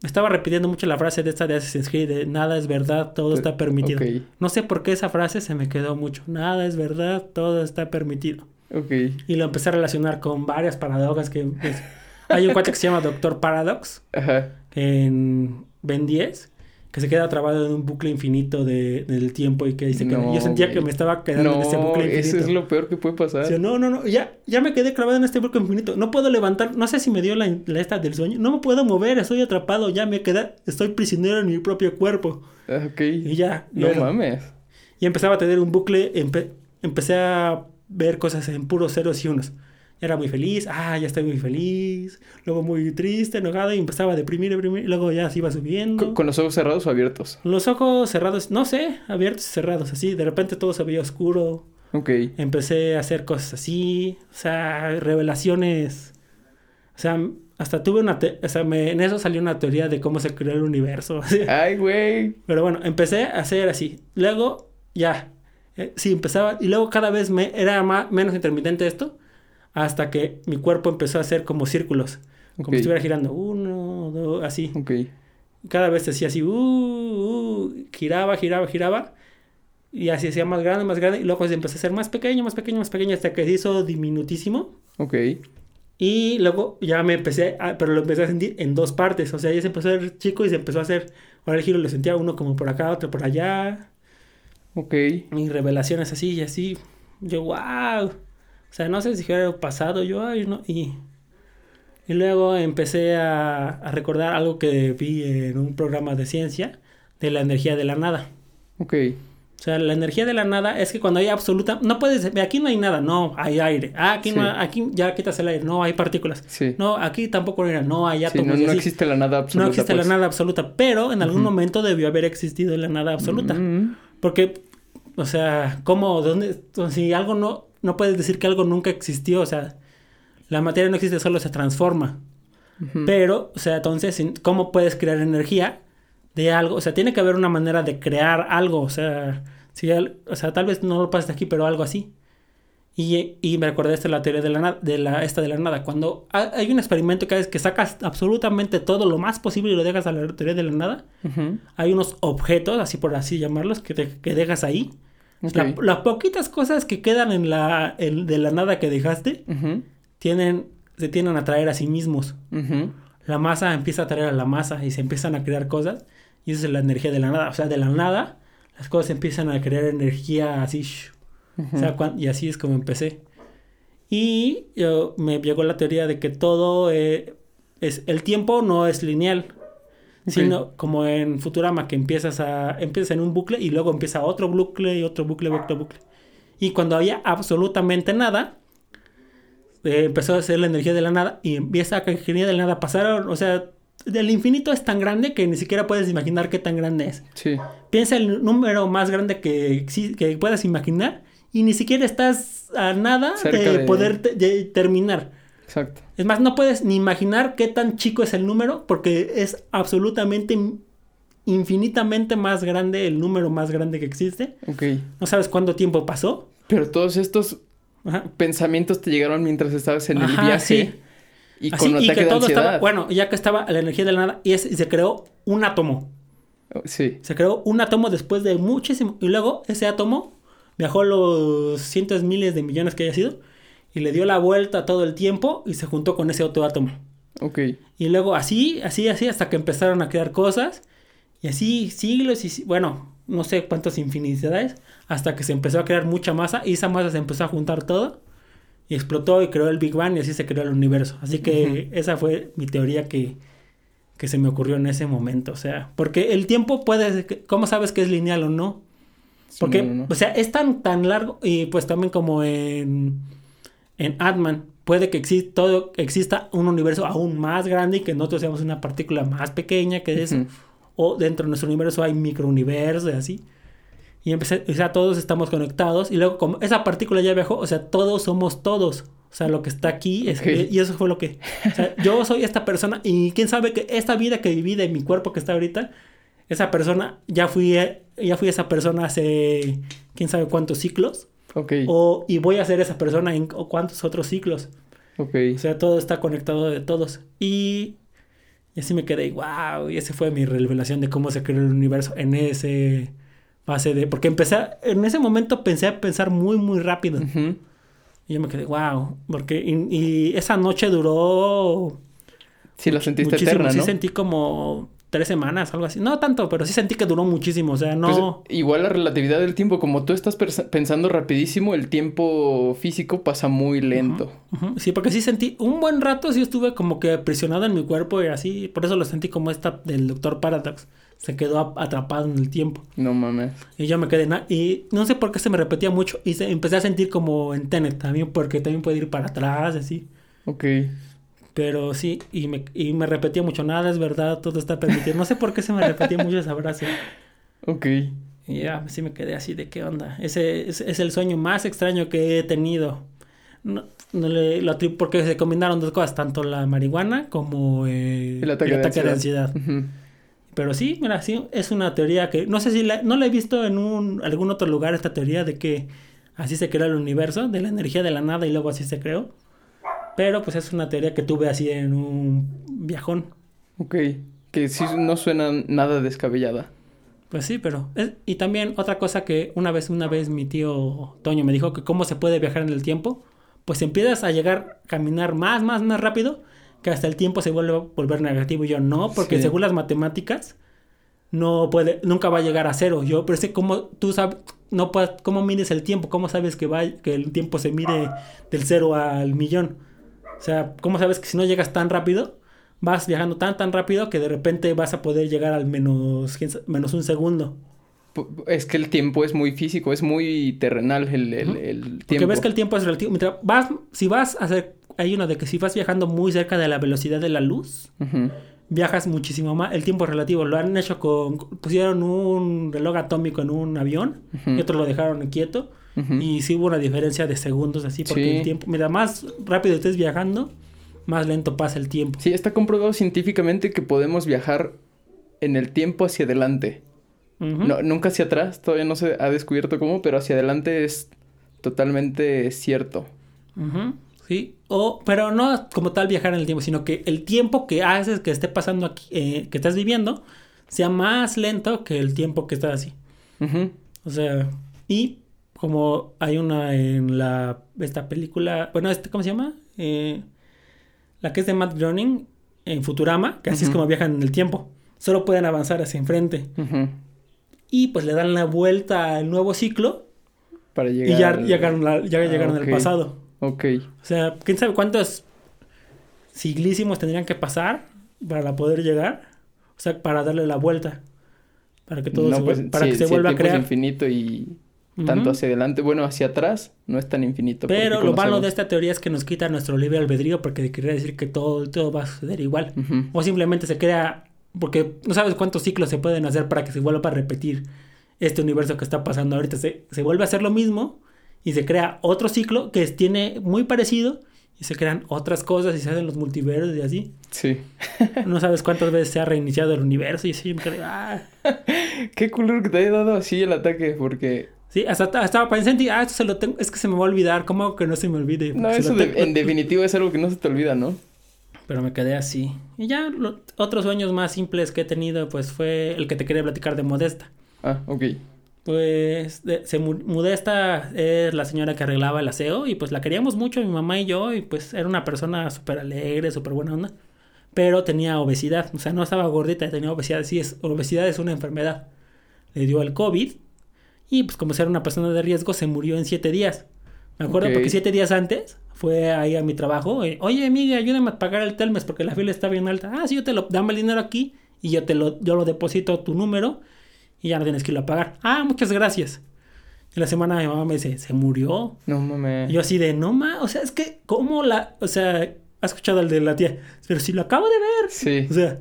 Estaba repitiendo mucho la frase de esta de Assassin's Creed de nada es verdad, todo está permitido. No sé por qué esa frase se me quedó mucho. Nada es verdad, todo está permitido. Y lo empecé a relacionar con varias paradojas que... pues, hay un cuate que se llama Doctor Paradox Ajá. en Ben 10 que se queda trabado en un bucle infinito de, del tiempo y que dice que No, yo sentía güey. que me estaba quedando en ese No, bucle eso infinito. es lo peor que puede pasar. Decía, no, no, no, ya, ya me quedé clavado en este bucle infinito. No puedo levantar, no sé si me dio la, la esta del sueño. No me puedo mover, estoy atrapado, ya me quedé, estoy prisionero en mi propio cuerpo. Ah, Ok. Y ya, No ya- mames. y empezaba a tener un bucle, empe- empecé a ver cosas en puros ceros y unos. Era muy feliz, ah, ya estoy muy feliz, luego muy triste, enojado y empezaba a deprimir, deprimir, luego ya se iba subiendo. ¿Con, con los ojos cerrados o abiertos? Los ojos cerrados, no sé, abiertos y cerrados, así, de repente todo se veía oscuro. Ok. Empecé a hacer cosas así, o sea, revelaciones. O sea, hasta tuve una, o sea, me- en eso salió una teoría de cómo se creó el universo. (laughs) Ay, güey. Pero bueno, empecé a hacer así. Luego, ya. eh, sí, empezaba. Y luego cada vez me, era más, menos intermitente esto. Hasta que mi cuerpo empezó a hacer como círculos. Como si estuviera girando. Uno, dos, así. Ok. Cada vez hacía así. Uh, uh, giraba, giraba, giraba. Y así hacía más grande, más grande. Y luego se empezó a hacer más pequeño, más pequeño, más pequeño. Hasta que se hizo diminutísimo. Ok. Y luego ya me empecé, a- pero lo empecé a sentir en dos partes. O sea, ya se empezó a ver chico y se empezó a hacer. Ahora el giro lo sentía uno como por acá, otro por allá. Ok. Y revelaciones así y así. Yo, wow. O sea, no sé si era pasado. Yo, ay, no. Y Y luego empecé a, a recordar algo que vi en un programa de ciencia de la energía de la nada. Ok. O sea, la energía de la nada es que cuando hay absoluta, no puedes, aquí no hay nada, no, hay aire. Ah, aquí Sí. no, aquí ya quitas el aire, no, hay partículas. Sí. No, aquí tampoco aire, no, hay Sí, átomos. no, y no así. existe la nada absoluta. No existe pues. la nada absoluta, pero en algún momento debió haber existido la nada absoluta. Mm, Porque, o sea, ¿cómo? ¿Dónde? Si algo no, no puedes decir que algo nunca existió, o sea, la materia no existe, solo se transforma. Pero, o sea, entonces, ¿cómo puedes crear energía de algo? O sea, tiene que haber una manera de crear algo, o sea, si al- o sea, tal vez no lo pases aquí, pero algo así. Y, y me acordé de la teoría de la, de la esta de la nada. Cuando ha- hay un experimento que es que sacas absolutamente todo lo más posible y lo dejas a la teoría de la nada, hay unos objetos, así por así llamarlos, que, te- que dejas ahí. La- las poquitas cosas que quedan en la de la nada que dejaste tienen se tienden a atraer a sí mismos. La masa empieza a atraer a la masa y se empiezan a crear cosas y esa es la energía de la nada. O sea, de la nada las cosas empiezan a crear energía así. O sea, y así es como empecé. Y yo, me llegó la teoría de que todo eh, es el tiempo no es lineal, sino como en Futurama que empiezas a empiezas en un bucle y luego empieza otro bucle y otro bucle, otro bucle. Y cuando había absolutamente nada, eh, empezó a ser la energía de la nada y empieza a energía de la nada pasaron, o sea, el infinito es tan grande que ni siquiera puedes imaginar qué tan grande es. Sí. Piensa el número más grande que, que puedas imaginar y ni siquiera estás a nada de- poder te- de terminar. Exacto. Es más, no puedes ni imaginar qué tan chico es el número porque es absolutamente in- infinitamente más grande el número más grande que existe. Ok. No sabes cuánto tiempo pasó. Pero todos estos Ajá. pensamientos te llegaron mientras estabas en el Ajá, viaje. sí. Y Así, con y que todo ansiedad. estaba, bueno, ya que estaba la energía de la nada y, es- y se creó un átomo. Oh, Sí. Se creó un átomo después de muchísimo. Y luego ese átomo viajó los cientos miles de millones que haya sido. Y le dio la vuelta todo el tiempo y se juntó con ese otro átomo. Ok. Y luego así, así, así, hasta que empezaron a crear cosas. Y así siglos y bueno, no sé cuántas infinidades. Hasta que se empezó a crear mucha masa. Y esa masa se empezó a juntar todo. Y explotó y creó el Big Bang y así se creó el universo. Así que esa fue mi teoría que, que se me ocurrió en ese momento. O sea, porque el tiempo puede... ¿Cómo sabes que es lineal o no? Porque, Sí, no, no. o sea, es tan, tan largo y pues también como en, en Ant-Man, puede que exi- todo, exista un universo aún más grande y que nosotros seamos una partícula más pequeña que eso. Ujú. O dentro de nuestro universo hay microuniversos y así. Y empecé, o sea, todos estamos conectados y luego como esa partícula ya viajó, o sea, todos somos todos. O sea, lo que está aquí es... Ok. Y eso fue lo que... O sea, yo soy esta persona y quién sabe que esta vida que viví de mi cuerpo que está ahorita, esa persona, ya fui, ya fui esa persona hace quién sabe cuántos ciclos. Ok. O, y voy a ser esa persona en cuántos otros ciclos. Ok. O sea, todo está conectado de todos. Y, y así me quedé, wow. Y esa fue mi revelación de cómo se creó el universo en ese fase de... Porque empecé, a- en ese momento pensé a pensar muy, muy rápido. Y yo me quedé, wow. Porque, y, y esa noche duró... Sí, la sentiste muchísimo. eterna, Sí ¿no? sentí como tres semanas, algo así. No tanto, pero sí sentí que duró muchísimo. O sea, Pues, no... igual la relatividad del tiempo, como tú estás pensando rapidísimo, el tiempo físico pasa muy lento. Sí, porque sí sentí un buen rato, sí estuve como que aprisionado en mi cuerpo y así, por eso lo sentí como esta del Doctor Paradox. Se quedó ap- atrapado en el tiempo. No mames. Y yo me quedé, y no sé por qué se me repetía mucho y se, empecé a sentir como en Tenet también, porque también puede ir para atrás, así. Ok. Pero sí, y me, y me repetía mucho, nada es verdad, todo está permitido. No sé por qué se me repetía mucho esa frase. (laughs) Ok. Y ya, sí me quedé así de qué onda. Ese es, es el sueño más extraño que he tenido. No, no le, lo porque se combinaron dos cosas, tanto la marihuana como eh, El ataque, de, de ansiedad. Pero sí, mira, sí, es una teoría que no sé si la, no la he visto en un, algún otro lugar esta teoría de que así se creó el universo, de la energía de la nada y luego así se creó. Pero pues es una teoría que tuve así en un viajón. Ok. Que sí no suena nada descabellada. Pues sí, pero... es- y también otra cosa que una vez, una vez mi tío Toño me dijo que cómo se puede viajar en el tiempo. Pues empiezas a llegar, caminar más, más, más rápido, que hasta el tiempo se vuelve a volver negativo. Y yo no, porque Sí. según las matemáticas, no puede, nunca va a llegar a cero. Yo, pero sé cómo tú sabes, no puedes, cómo mides el tiempo, cómo sabes que va, que el tiempo se mide del cero al millón. O sea, ¿cómo sabes que si no llegas tan rápido, vas viajando tan, tan rápido que de repente vas a poder llegar al menos, menos un segundo? Es que el tiempo es muy físico, es muy terrenal el, el, el tiempo. Porque ves que el tiempo es relativo. Mientras vas, si vas a hacer, hay una de que si vas viajando muy cerca de la velocidad de la luz, viajas muchísimo más. El tiempo es relativo. Lo han hecho con, pusieron un reloj atómico en un avión y otro lo dejaron quieto. Y sí hubo una diferencia de segundos así, porque el tiempo, mira, más rápido estés viajando, más lento pasa el tiempo. Sí, está comprobado científicamente que podemos viajar en el tiempo hacia adelante. no, nunca hacia atrás, todavía no se ha descubierto cómo, pero hacia adelante es totalmente cierto. Sí, o, pero no como tal viajar en el tiempo, sino que el tiempo que haces que esté pasando aquí, eh, que estás viviendo, sea más lento que el tiempo que estás así. O sea, y como hay una en la esta película, bueno, este ¿cómo se llama? Eh, la que es de Matt Groening en Futurama, que así es como viajan en el tiempo. Solo pueden avanzar hacia enfrente. Y pues le dan la vuelta al nuevo ciclo. Para llegar. Y ya llegaron, ya llegaron al pasado. Ok. O sea, quién sabe cuántos siglísimos tendrían que pasar para poder llegar. O sea, para darle la vuelta. Para que todo se, pues, para que se vuelva a crear. infinito y tanto hacia adelante, bueno, hacia atrás no es tan infinito. Pero lo malo de esta teoría es que nos quita nuestro libre albedrío porque quiere decir que todo, todo va a suceder igual. O simplemente se crea, porque no sabes cuántos ciclos se pueden hacer para que se vuelva a repetir este universo que está pasando ahorita. Se, se vuelve a hacer lo mismo y se crea otro ciclo que tiene muy parecido y se crean otras cosas y se hacen los multiversos y así. Sí. (laughs) no sabes cuántas veces se ha reiniciado el universo y así me quedé, ah. (laughs) Qué culero que te haya dado así el ataque porque Sí, hasta, estaba pensando, ah, esto se lo tengo, es que se me va a olvidar, ¿cómo que no se me olvide? No, eso en definitivo es algo que no se te olvida, ¿no? Pero me quedé así. Y ya, otros sueños más simples que he tenido, pues fue el que te quería platicar de Modesta. Ah, ok. Pues, se, Modesta es la señora que arreglaba el aseo y pues la queríamos mucho, mi mamá y yo, y pues era una persona súper alegre, súper buena onda. Pero tenía obesidad, o sea, no estaba gordita, tenía obesidad. Sí, es, obesidad es una enfermedad. Le dio el COVID y pues como ser una persona de riesgo, se murió en siete días. Me acuerdo porque siete días antes fue ahí a mi trabajo. Oye, amiga, ayúdame a pagar el Telmes porque la fila está bien alta. Ah, sí, yo te lo, dame el dinero aquí y yo te lo, yo lo deposito tu número y ya no tienes que irlo a pagar. Ah, muchas gracias. Y la semana mi mamá me dice, ¿se murió? No mames. yo así de, no mames, o sea, es que, ¿cómo la, o sea, has escuchado el de la tía? Pero si lo acabo de ver. Sí. O sea,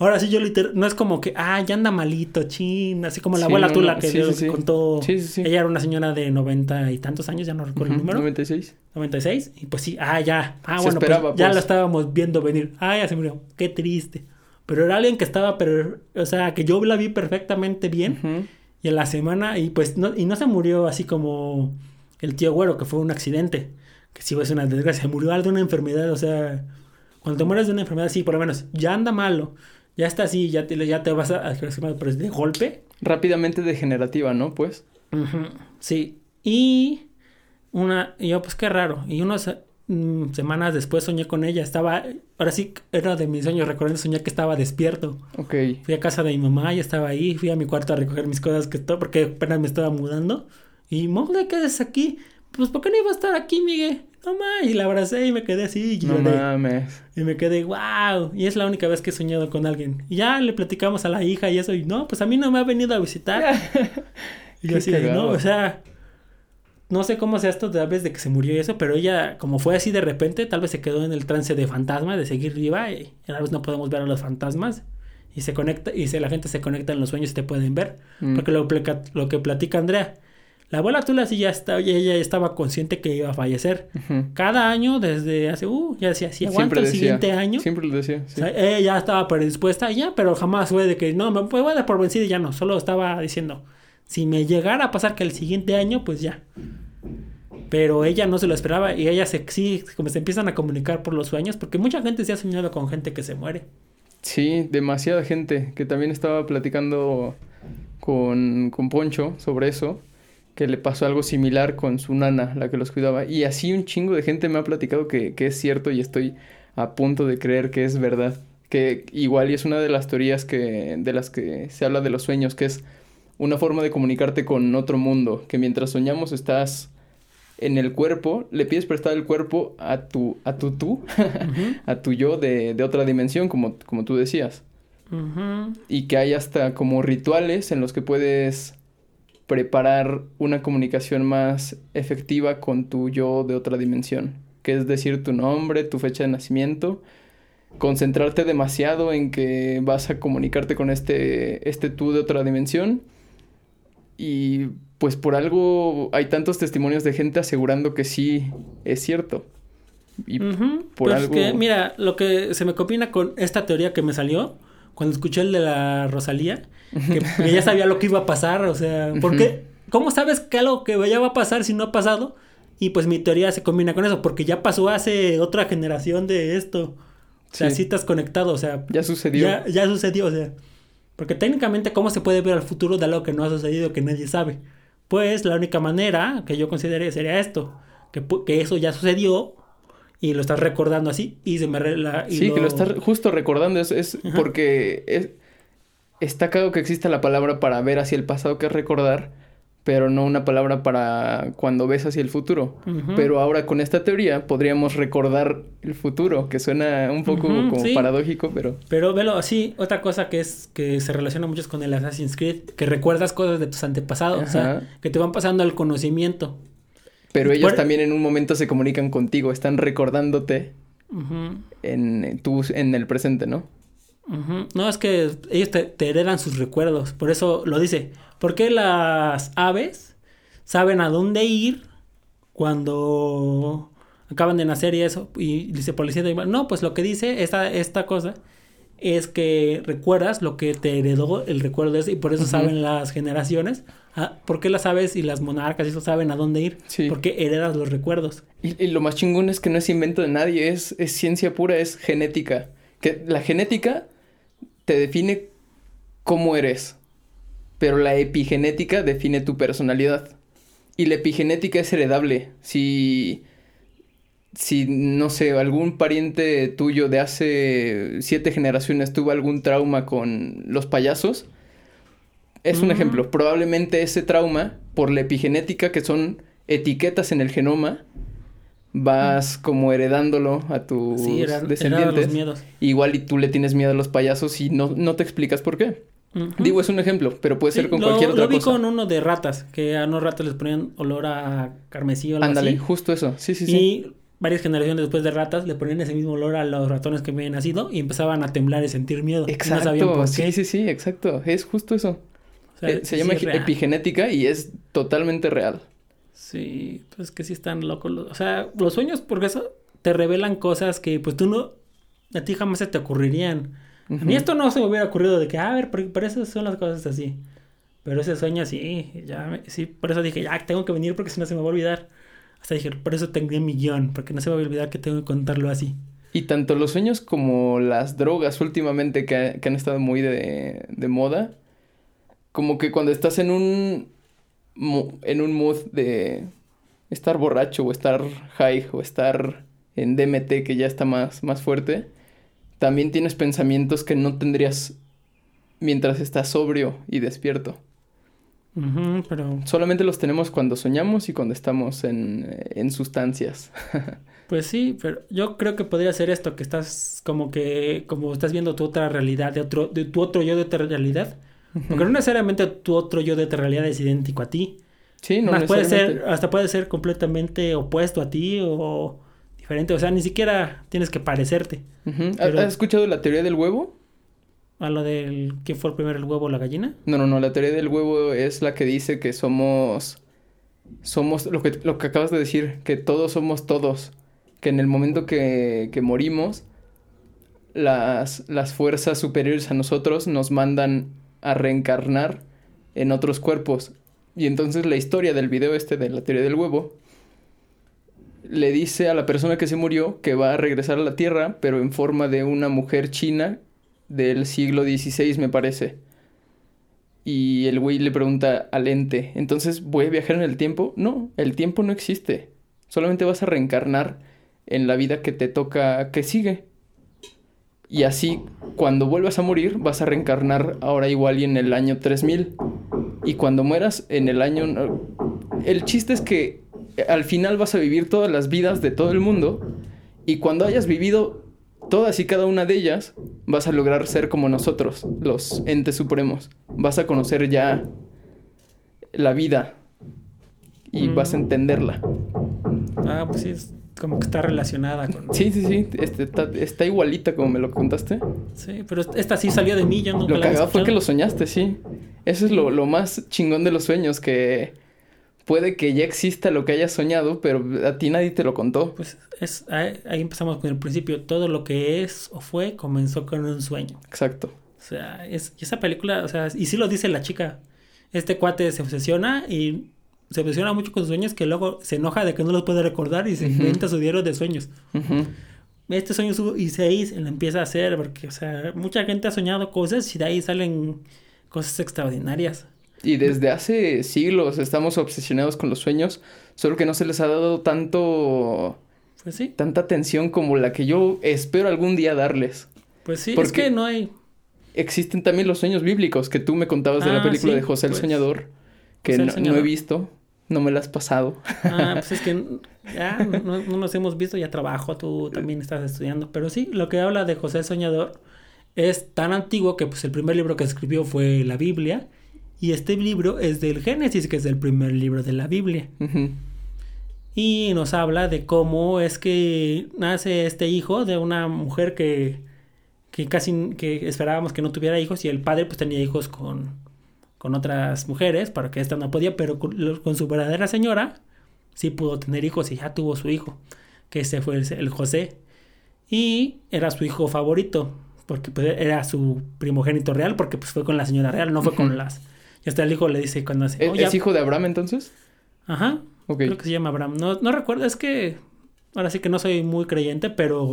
Ahora sí, yo literal, no es como que, ah, ya anda malito, chin, así como la abuela Tula que sí, contó. Ella era una señora de noventa y tantos años, ya no recuerdo el número. 96. 96, y pues sí, ah, ya. Ah, bueno, pues, ya pues. lo estábamos viendo venir. Ah, ya se murió, qué triste. Pero era alguien que estaba, pero, o sea, que yo la vi perfectamente bien. Y en la semana, y pues, no, y no se murió así como el tío Güero, que fue un accidente. Que sí fue una desgracia, se murió de una enfermedad, o sea, cuando te mueres de una enfermedad, sí, por lo menos, ya anda malo ya está así, ya te, ya te vas a, pero de golpe. Rápidamente degenerativa, ¿no? Pues. Sí. Y una, yo pues qué raro. Y unas mm, semanas después soñé con ella. Estaba, ahora sí, era de mis sueños recordando soñé que estaba despierto. Ok. Fui a casa de mi mamá y estaba ahí. Fui a mi cuarto a recoger mis cosas que todo, porque apenas me estaba mudando. Y, ¿qué haces aquí? Pues, ¿por qué no iba a estar aquí, Miguel? No mames, y la abracé y me quedé así. Y no mames. Y me quedé, wow. Y es la única vez que he soñado con alguien. Y ya le platicamos a la hija y eso, y no, pues a mí no me ha venido a visitar. (laughs) y yo así, no, o sea, no sé cómo sea esto tal vez de que se murió y eso, pero ella, como fue así de repente, tal vez se quedó en el trance de fantasma, de seguir viva, y a vez no podemos ver a los fantasmas. Y se conecta, y si la gente se conecta en los sueños te pueden ver. Mm. Porque lo, lo que platica Andrea la abuela Tula sí ya estaba, ella estaba consciente que iba a fallecer. Cada año, desde hace, uh, ya decía, si aguanta el siguiente año. Siempre lo decía. ella ya estaba predispuesta ya, pero jamás fue de que no, me voy a dar por vencido y ya no. Solo estaba diciendo, si me llegara a pasar que el siguiente año, pues ya. Pero ella no se lo esperaba y ella se, sí, como se empiezan a comunicar por los sueños, porque mucha gente se ha soñado con gente que se muere. Sí, demasiada gente, que también estaba platicando con, con Poncho sobre eso que le pasó algo similar con su nana, la que los cuidaba. Y así un chingo de gente me ha platicado que, es cierto y estoy a punto de creer que es verdad. Que igual y es una de las teorías que, de las que se habla de los sueños, que es una forma de comunicarte con otro mundo, que mientras soñamos estás en el cuerpo, le pides prestar el cuerpo a tu, a tu tú, (laughs) a tu yo de, de, otra dimensión, como, como tú decías. Y que hay hasta como rituales en los que puedes preparar una comunicación más efectiva con tu yo de otra dimensión, que es decir tu nombre, tu fecha de nacimiento, concentrarte demasiado en que vas a comunicarte con este, este tú de otra dimensión. Y pues por algo hay tantos testimonios de gente asegurando que sí es cierto. Y por pues algo... que, mira, lo que se me combina con esta teoría que me salió cuando escuché el de la Rosalía, que, ya sabía lo que iba a pasar, o sea, ¿por qué? ¿Cómo sabes que algo que ya va a pasar si no ha pasado? Y pues mi teoría se combina con eso, porque ya pasó hace otra generación de esto. O sea, sí, estás conectado, o sea. Ya sucedió. Ya, ya sucedió, o sea. Porque técnicamente, ¿cómo se puede ver al futuro de algo que no ha sucedido, que nadie sabe? Pues la única manera que yo consideraría sería esto, que, que eso ya sucedió y lo estás recordando así y se me... La, sí, que lo estás justo recordando, es, es porque es, está claro que existe la palabra para ver hacia el pasado que es recordar, pero no una palabra para cuando ves hacia el futuro. Pero ahora con esta teoría podríamos recordar el futuro, que suena un poco como paradójico, pero... Pero velo así, otra cosa que es que se relaciona mucho con el Assassin's Creed, que recuerdas cosas de tus antepasados, o sea, que te van pasando al conocimiento. Pero ellos también en un momento se comunican contigo, están recordándote en, tu, en el presente, ¿no? No, es que ellos te, heredan sus recuerdos, por eso lo dice. ¿Por qué las aves saben a dónde ir cuando acaban de nacer y eso? Y dice policía, no, pues lo que dice esta, esta cosa es que recuerdas lo que te heredó el recuerdo de eso y por eso saben las generaciones. Ah, ¿Por qué las aves y las monarcas y eso saben a dónde ir? Porque heredas los recuerdos. Y, lo más chingón es que no es invento de nadie, es, es ciencia pura, es genética. Que la genética te define cómo eres, pero la epigenética define tu personalidad. Y la epigenética es heredable. Si, si, no sé, algún pariente tuyo de hace siete generaciones tuvo algún trauma con los payasos, es un ejemplo. Probablemente ese trauma, por la epigenética, que son etiquetas en el genoma, vas como heredándolo a tus descendientes. Igual y tú le tienes miedo a los payasos y no, no te explicas por qué. Digo, es un ejemplo, pero puede ser con cualquier otra cosa. Lo vi con uno de ratas, que a unos ratas les ponían olor a carmesí o algo Ándale, justo eso. Sí, sí, sí. Y varias generaciones después de ratas le ponían ese mismo olor a los ratones que habían nacido y empezaban a temblar y sentir miedo. Exacto, sí, sí, sí, exacto. Es justo eso. Eh, se llama epigenética y es totalmente real. Sí, pues que sí están locos. o sea, los sueños, porque eso te revelan cosas que pues tú no, a ti jamás se te ocurrirían. A mí esto no se me hubiera ocurrido de que, ah, a ver, por, eso son las cosas así. Pero ese sueño sí, ya, sí, por eso dije, ya, tengo que venir porque si no se me va a olvidar. Hasta dije, por eso tengo mi guion, porque no se me va a olvidar que tengo que contarlo así. Y tanto los sueños como las drogas últimamente que, que han estado muy de, de moda, como que cuando estás en un en un mood de estar borracho o estar high o estar en DMT que ya está más, más fuerte, también tienes pensamientos que no tendrías mientras estás sobrio y despierto. pero... Solamente los tenemos cuando soñamos y cuando estamos en, en sustancias. (laughs) pues sí, pero yo creo que podría ser esto, que estás como que, como estás viendo tu otra realidad, de otro, de tu otro yo de otra realidad, porque no necesariamente tu otro yo de otra realidad es idéntico a ti. Sí, no puede ser, hasta puede ser completamente opuesto a ti o diferente. O sea, ni siquiera tienes que parecerte. ¿Has escuchado la teoría del huevo? ¿A lo del quién fue el primero, el huevo o la gallina? No, no, no. La teoría del huevo es la que dice que somos. Somos lo que, lo que acabas de decir, que todos somos todos. Que en el momento que, que morimos, las, las fuerzas superiores a nosotros nos mandan a reencarnar en otros cuerpos. Y entonces la historia del video este de la teoría del huevo le dice a la persona que se murió que va a regresar a la Tierra, pero en forma de una mujer china del siglo XVI, me parece. Y el güey le pregunta al ente, entonces, ¿voy a viajar en el tiempo? No, el tiempo no existe. Solamente vas a reencarnar en la vida que te toca que sigue. Y así, cuando vuelvas a morir, vas a reencarnar ahora igual y en el año 3000. Y cuando mueras en el año... El chiste es que al final vas a vivir todas las vidas de todo el mundo y cuando hayas vivido todas y cada una de ellas, vas a lograr ser como nosotros, los entes supremos. Vas a conocer ya la vida y vas a Mm. entenderla. Ah, pues sí, es como que está relacionada con... Sí, sí, sí, este, está, está igualita como me lo contaste. Sí, pero esta sí salió de mí, yo nunca Lo cagado fue que lo soñaste, sí. Eso es lo, lo más chingón de los sueños, que puede que ya exista lo que hayas soñado, pero a ti nadie te lo contó. Pues es, ahí, ahí empezamos con el principio. Todo lo que es o fue comenzó con un sueño. Exacto. O sea, es, esa película, o sea, y sí lo dice la chica. Este cuate se obsesiona y se obsesiona mucho con sus sueños que luego se enoja de que no los puede recordar y se inventa su diario de sueños. Este sueño su- y se ahí se lo empieza a hacer porque, o sea, mucha gente ha soñado cosas y de ahí salen cosas extraordinarias. Y desde hace siglos estamos obsesionados con los sueños, solo que no se les ha dado tanto Pues sí, tanta atención como la que yo espero algún día darles. pues sí, es Porque- que no hay... Existen también los sueños bíblicos que tú me contabas de la Ah, película sí, de José el pues, Soñador, que no, he visto, no me la has pasado. Ah, pues es que (laughs) ya no, no nos hemos visto, ya trabajo, tú también estás estudiando. Pero sí, lo que habla de José el Soñador es tan antiguo que pues el primer libro que escribió fue la Biblia. Y este libro es del Génesis, que es el primer libro de la Biblia. Y nos habla de cómo es que nace este hijo de una mujer que, que casi que esperábamos que no tuviera hijos y el padre pues tenía hijos con, con otras mujeres para que esta no podía, pero con, con su verdadera señora sí pudo tener hijos y ya tuvo su hijo, que ese fue el, el José. Y era su hijo favorito, porque pues, era su primogénito real, porque pues fue con la señora real, no fue con las... Y hasta el hijo le dice cuando hace... ¿Es, "Oh, ya". es hijo de Abraham entonces? Ajá. Creo que se llama Abraham. No, no recuerdo, es que ahora sí que no soy muy creyente, pero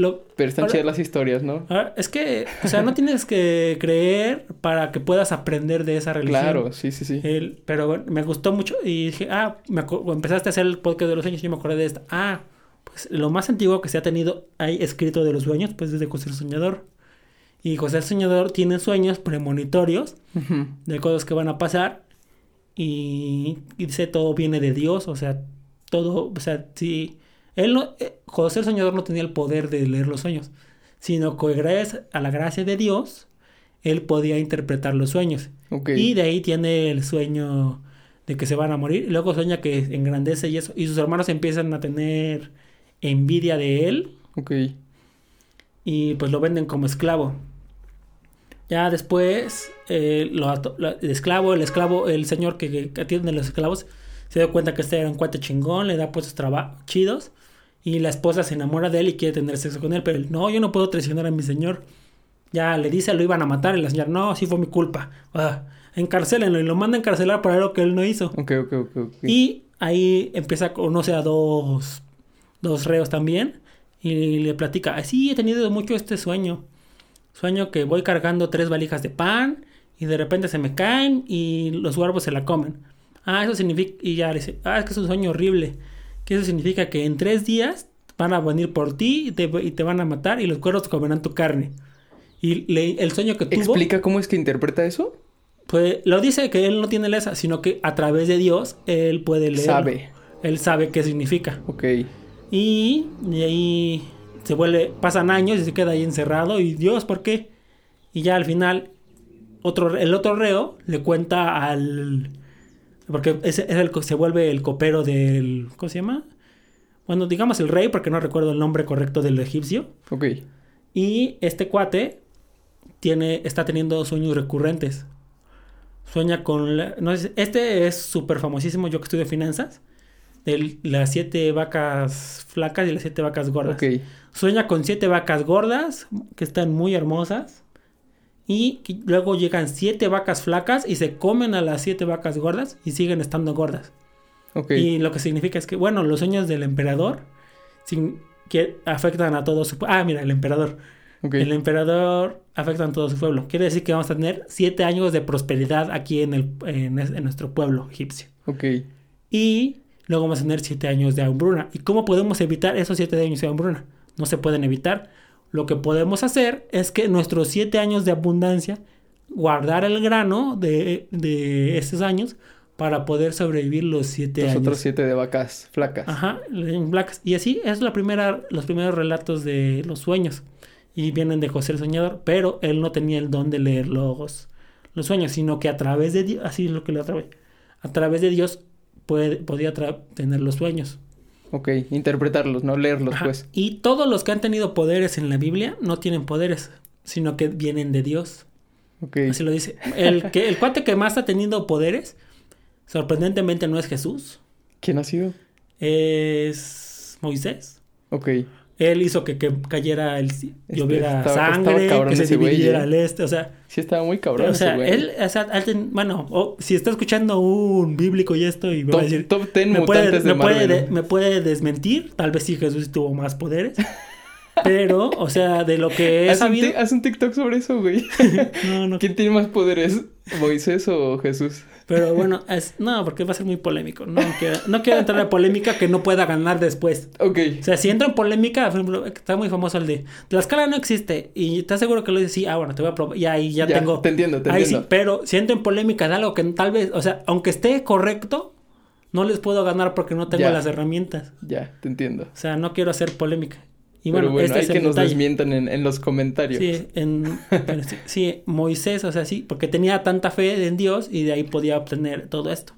lo... Pero están ahora- chidas las historias, ¿no? ahora, es que, o sea, no tienes que creer para que puedas aprender de esa religión. Claro, sí, sí, sí. El- pero bueno, me gustó mucho y dije, ah, me empezaste a hacer el podcast de los sueños y yo me acordé de esta. Ah, pues lo más antiguo que se ha tenido ahí escrito de los sueños, pues es de José el Soñador. Y José el Soñador tiene sueños premonitorios de cosas que van a pasar y, y dice todo viene de Dios, o sea, todo, o sea, si él no, eh, José el soñador no tenía el poder de leer los sueños, sino que gracias a la gracia de Dios, él podía interpretar los sueños. Ok. Y de ahí tiene el sueño de que se van a morir, y luego sueña que engrandece y eso, y sus hermanos empiezan a tener envidia de él, Ok. y pues lo venden como esclavo. Ya después, eh, lo ato- lo- el esclavo, el esclavo, el señor que, que atiende a los esclavos, se da cuenta que este era un cuate chingón, le da puestos traba- chidos, y la esposa se enamora de él y quiere tener sexo con él, pero él, no, yo no puedo traicionar a mi señor. Ya le dice, lo iban a matar, y la señora, no, sí fue mi culpa. Ah, encarcélenlo, y lo manda a encarcelar por algo que él no hizo. Ok, ok, ok. Y ahí empieza a conocer a dos, dos reos también. Y le platica, "Ah, sí, he tenido mucho este sueño. Sueño que voy cargando tres valijas de pan y de repente se me caen y los huevos se la comen. Ah, eso significa, y ya dice, ah, es que es un sueño horrible. Que eso significa que en tres días van a venir por ti y te, y te van a matar y los cuervos comerán tu carne. Y le- el sueño que tuvo... ¿Explica cómo es que interpreta eso? Pues lo dice que él no tiene esa, sino que a través de Dios él puede leer. Sabe. Él sabe qué significa. Ok. Y de ahí se vuelve, pasan años y se queda ahí encerrado. Y Dios, ¿por qué? Y ya al final, otro, el otro reo le cuenta al. Porque ese es el, se vuelve el copero del. ¿Cómo se llama? Bueno, digamos el rey, porque no recuerdo el nombre correcto del egipcio. Ok. Y este cuate tiene, está teniendo sueños recurrentes. Sueña con... la- no sé, este es súper famosísimo, yo que estudio finanzas. De las siete vacas flacas y las siete vacas gordas. Ok. Sueña con siete vacas gordas que están muy hermosas. Y luego llegan siete vacas flacas y se comen a las siete vacas gordas y siguen estando gordas. Ok. Y lo que significa es que, bueno, los sueños del emperador sin, que afectan a todo su... Ah, mira, el emperador. Ok. El emperador afecta a todo su pueblo. Quiere decir que vamos a tener siete años de prosperidad aquí en, el, en, en nuestro pueblo egipcio. Ok. Y luego vamos a tener siete años de hambruna. ¿Y cómo podemos evitar esos siete años de hambruna? No se pueden evitar. Lo que podemos hacer es que nuestros siete años de abundancia, guardar el grano de, de esos años para poder sobrevivir los siete Los años. otros siete de vacas flacas. Ajá, en Blacks. Y así es la primera, los primeros relatos de los sueños. Y vienen de José el Soñador, pero él no tenía el don de leer los, los sueños, sino que a través de Dios, así es lo que le otra vez, a través de Dios puede, podía tra- tener los sueños. Ok, interpretarlos, no leerlos, Ajá. pues. Y todos los que han tenido poderes en la Biblia no tienen poderes, sino que vienen de Dios. Ok. Así lo dice. El, que, el cuate que más ha tenido poderes, sorprendentemente no es Jesús, ¿Quién ha sido? es Moisés. Ok. Él hizo que, que cayera el lloviera estaba- sangre, que se dividiera ¿eh? el este, o sea, Sí estaba muy cabrón o sea, ese güey. él, o sea, alguien- bueno, o si está escuchando un bíblico y esto y me va Top, a decir, top 10 me puede, de me, puede Marvel. me puede desmentir, tal vez sí Jesús tuvo más poderes, (laughs) pero, o sea, de lo que he Haz un, sabido, ti- haz un TikTok sobre eso, güey. (laughs) no, no, ¿Quién tiene más poderes? ¿Moisés o Jesús? Pero bueno, es, no, porque va a ser muy polémico, no quiero, no quiero entrar en polémica que no pueda ganar después. Ok. O sea, si entro en polémica, por ejemplo, está muy famoso el de la escala no existe y estás seguro que lo dices, sí, ah, bueno, te voy a probar, y ahí ya, Ya, tengo. te entiendo, te ahí sí, entiendo. pero si entro en polémica de algo que tal vez, o sea, aunque esté correcto, no les puedo ganar porque no tengo Ya. las herramientas. Ya, te entiendo. O sea, no quiero hacer polémica. Y Pero bueno, bueno, este hay es que el nos detalle. desmientan en, en los comentarios. Sí, en, pero sí, sí, Moisés, o sea, sí, porque tenía tanta fe en Dios y de ahí podía obtener todo esto.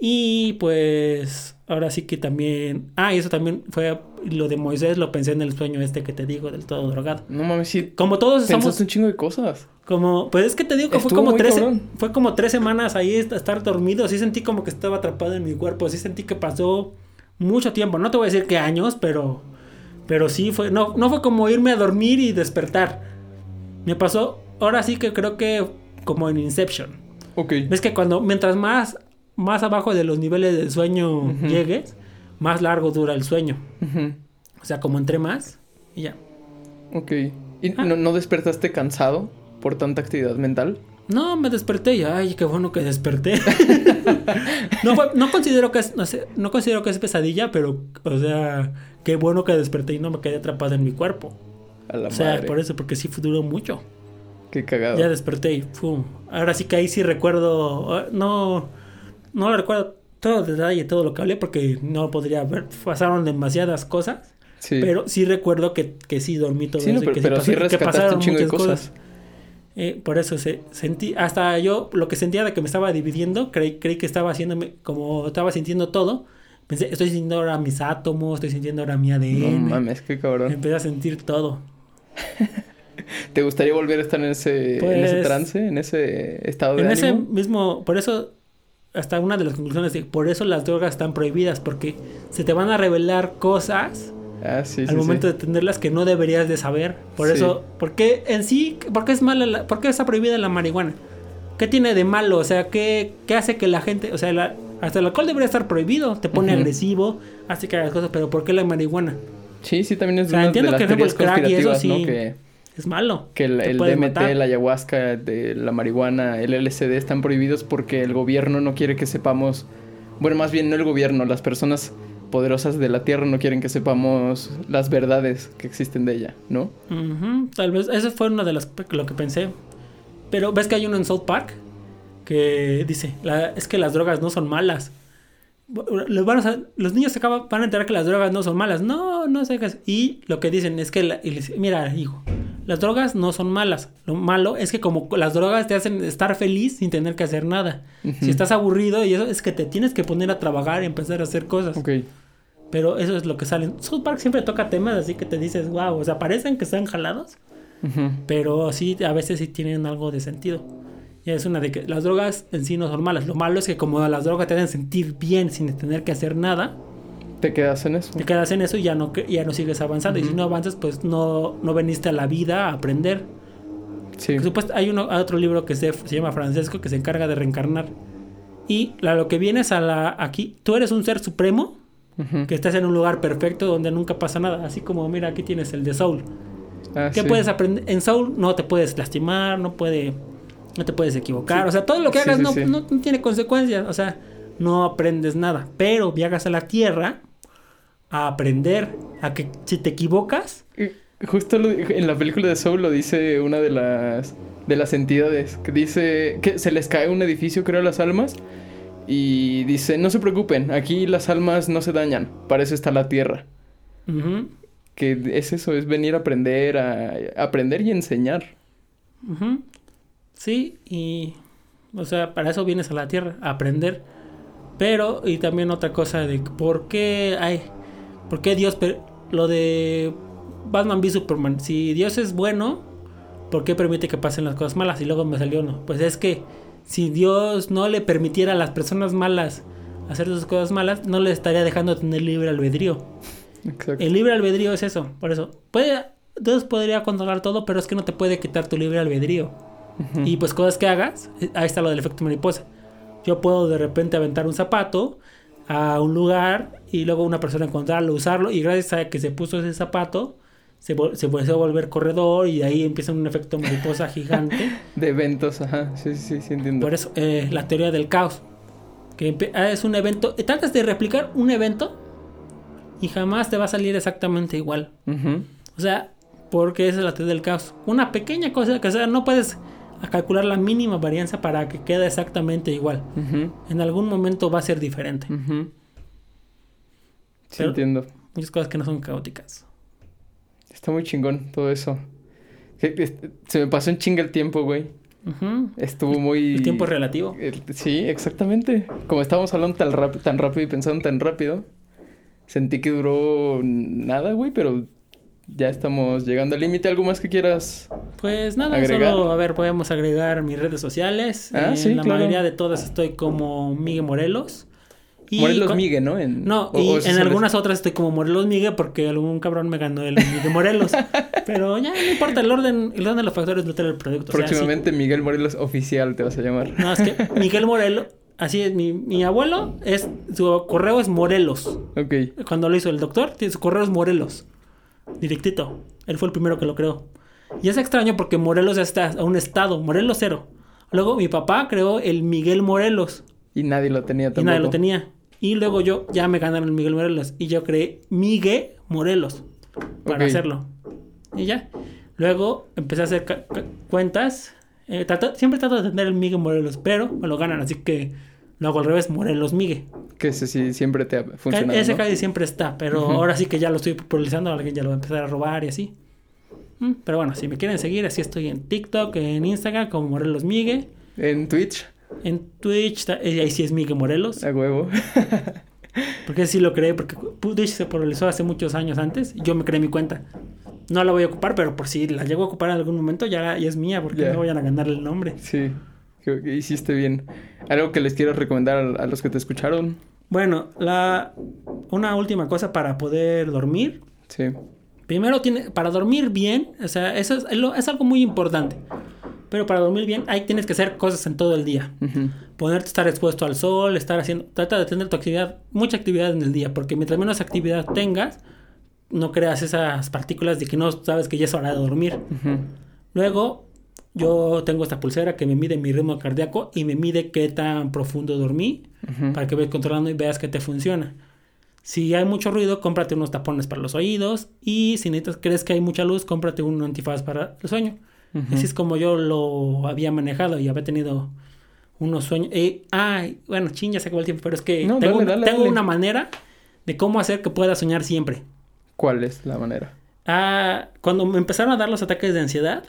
Y pues ahora sí que también... Ah, y eso también fue lo de Moisés, lo pensé en el sueño este que te digo del todo drogado. No mames, sí. Como todos estamos un chingo de cosas. como... Pues es que te digo que fue como tres... cabrón. Fue como tres semanas ahí est- estar dormido. Sí sentí como que estaba atrapado en mi cuerpo. Sí sentí que pasó mucho tiempo. No te voy a decir que años, pero... Pero sí fue... No, no fue como irme a dormir y despertar. Me pasó... Ahora sí que creo que como en Inception. Ok. Ves que cuando, mientras más, más abajo de los niveles del sueño llegues, más largo dura el sueño. O sea, como entre más y ya. Ok. ¿Y Ah. no, no despertaste cansado por tanta actividad mental? No, me desperté y ay, qué bueno que desperté. (laughs) (laughs) no, fue- no considero que es, no sé, no considero que es pesadilla, pero, o sea, qué bueno que desperté y no me quedé atrapado en mi cuerpo. A la o sea, madre. por eso, porque sí duró mucho. Qué cagado. Ya desperté y ¡pum! Ahora sí que ahí sí recuerdo. ah, No, no lo recuerdo todo el detalle, todo lo que hablé, porque no podría ver. Pasaron demasiadas cosas. Sí. Pero sí recuerdo que, que sí dormí todo Sí, no, eso y pero, que, pero pasó- sí que rescataste un chingo de cosas. Eh, por eso se, sentí, hasta yo lo que sentía de que me estaba dividiendo, creí, creí que estaba haciéndome, como estaba sintiendo todo, pensé, estoy sintiendo ahora mis átomos, estoy sintiendo ahora mi No ADN. mames, qué cabrón. Empecé a sentir todo. (laughs) ¿Te gustaría volver a estar en ese, en ese Pues, trance, en ese estado de En ese mismo, por eso, hasta una de las conclusiones, de, por eso las drogas están prohibidas, porque se te van a revelar cosas Ah, sí, al sí, momento sí. de tenerlas que no deberías de saber. Por eso, porque en sí, ¿por qué es mala la- por qué está prohibida la marihuana? ¿Qué tiene de malo? O sea, ¿qué, qué hace que la gente, o sea, la- hasta el alcohol debería estar prohibido, te pone agresivo, hace que hagas cosas, pero ¿por qué la marihuana? Sí, sí, también es O sea, una entiendo de las que, el crack y eso sí ¿no? Que, Es malo. que el, DMT, matar. la ayahuasca, de la marihuana, el LSD están prohibidos porque el gobierno no quiere que sepamos... Bueno, más bien no el gobierno, las personas poderosas de la Tierra no quieren que sepamos las verdades que existen de ella, ¿no? Tal vez, eso fue una de las lo que pensé. Pero ves que hay uno en South Park que dice, la- es que las drogas no son malas. Los, van a los niños se acaban, van a enterar que las drogas no son malas. No, no sé qué es. Y lo que dicen es que, la- y mira, hijo, las drogas no son malas. Lo malo es que como las drogas te hacen estar feliz sin tener que hacer nada. Si estás aburrido y eso es que te tienes que poner a trabajar y empezar a hacer cosas. Ok. Pero eso es lo que sale. South Park siempre toca temas así que te dices, wow, o sea, parecen que están jalados. Pero sí, a veces sí tienen algo de sentido. Es una de que las drogas en sí no son malas. Lo malo es que como las drogas te hacen sentir bien sin tener que hacer nada, ¿Te quedas en eso? te quedas en eso y ya no, que- ya no sigues avanzando. Y si no avanzas, pues no, no veniste a la vida a aprender. Sí. Por supuesto, hay uno, hay otro libro que se, se llama Francesco que se encarga de reencarnar. Y la- lo que vienes a la aquí, tú eres un ser supremo Ujú. que estás en un lugar perfecto donde nunca pasa nada. Así como, mira, aquí tienes el de Soul. Ah, ¿Qué sí. puedes aprender? En Soul no te puedes lastimar, no puede, no te puedes equivocar. O sea, todo lo que hagas sí, no, sí. no- no tiene consecuencias. O sea, no aprendes nada. Pero viajas a la Tierra a aprender a que si te equivocas, Justo lo- en la película de Soul lo dice una de las de las entidades que dice que se les cae un edificio, creo, a las almas Y dice, no se preocupen, aquí las almas no se dañan, para eso está la tierra. Que es eso, es venir a aprender, a, a aprender y enseñar. Sí, y... O sea, para eso vienes a la Tierra, a aprender. Pero, y también otra cosa de por qué hay... ¿Por qué Dios... Lo de Batman v Superman. Si Dios es bueno, ¿por qué permite que pasen las cosas malas? Y luego me salió no. Pues es que si Dios no le permitiera a las personas malas hacer sus cosas malas, no le estaría dejando tener libre albedrío. Exacto. El libre albedrío es eso, por eso. Puede, Dios podría controlar todo, pero es que no te puede quitar tu libre albedrío. Y pues cosas que hagas, ahí está lo del efecto mariposa. Yo puedo de repente aventar un zapato a un lugar y luego una persona encontrarlo, usarlo y gracias a que se puso ese zapato, se, se empezó a volver corredor y de ahí empieza un efecto mariposa (laughs) gigante. De eventos, ajá. Sí, sí, sí, entiendo. Por eso, eh, la teoría del caos. Que ah, es un evento. eh, Tratas de replicar un evento y jamás te va a salir exactamente igual. O sea, porque esa es la teoría del caos. Una pequeña cosa que o sea, no puedes calcular la mínima varianza para que quede exactamente igual. En algún momento va a ser diferente. Sí, Pero- entiendo. Muchas cosas que no son caóticas. Está muy chingón todo eso. Se me pasó en chinga el tiempo, güey. Estuvo muy... El tiempo es relativo. El- Sí, exactamente. Como estábamos hablando tan, tan rápido y pensando tan rápido, sentí que duró nada, güey, pero ya estamos llegando al límite. ¿Algo más que quieras? Pues nada, Agregar. solo a ver, podemos agregar mis redes sociales. Ah, en sí, la claro. mayoría de todas estoy como Miguel Morelos. Y Morelos con- Migue, ¿no? En- No, o- y o en algunas otras estoy como Morelos Miguel porque algún cabrón me ganó el Miguel Morelos. (laughs) Pero ya no importa el orden, el orden de los factores no tiene el producto. O sea, sí. Próximamente Miguel Morelos Oficial te vas a llamar. No, es que (laughs) Miguel Morelos, así es, mi, mi abuelo es, su correo es Morelos. Ok. Cuando lo hizo el doctor, su correo es Morelos. Directito. Él fue el primero que lo creó. Y es extraño porque Morelos ya está a un estado, Morelos cero. Luego mi papá creó el Miguel Morelos. Y nadie lo tenía Y tampoco. nadie lo tenía. Y luego yo ya me ganaron el Miguel Morelos. Y yo creé Miguel Morelos para hacerlo. Y ya. Luego empecé a hacer cuentas. Eh, trato- siempre trato de tener el Miguel Morelos, pero me lo ganan. Así que lo hago al revés, Morelos Miguel. Que ese sí siempre te ha funcionado, ese ¿no? casi siempre está. Pero ahora sí que ya lo estoy popularizando. Alguien ya lo va a empezar a robar y así. Mm, Pero bueno, si me quieren seguir, así estoy en TikTok, en Instagram, como Morelos Miguel. En Twitch, En Twitch, ahí sí es Miguel Morelos. a huevo. (laughs) Porque sí lo creé, porque Twitch se popularizó hace muchos años antes. Yo me creé mi cuenta. No la voy a ocupar, pero por si la llego a ocupar en algún momento, ya, ya es mía, porque no vayan a ganar el nombre. sí, creo que hiciste bien. ¿Algo que les quiero recomendar a, a los que te escucharon? Bueno, la una última cosa para poder dormir. Sí. Primero, tiene, para dormir bien, o sea, eso es, es algo muy importante. Pero para dormir bien, ahí tienes que hacer cosas en todo el día. Ujú. Ponerte a estar expuesto al sol, estar haciendo, trata de tener tu actividad, mucha actividad en el día, porque mientras menos actividad tengas, no creas esas partículas de que no sabes que ya es hora de dormir. Ujú. Luego, yo tengo esta pulsera que me mide mi ritmo cardíaco y me mide qué tan profundo dormí para que vayas controlando y veas que te funciona. Si hay mucho ruido, cómprate unos tapones para los oídos y si necesitas, crees que hay mucha luz, cómprate un antifaz para el sueño. Así es como yo lo había manejado y había tenido unos sueños. Eh, ay, bueno, chin, ya se acabó el tiempo, pero es que No, tengo, dale, una- dale, tengo dale. una manera de cómo hacer que pueda soñar siempre. ¿Cuál es la manera? Ah, cuando me empezaron a dar los ataques de ansiedad,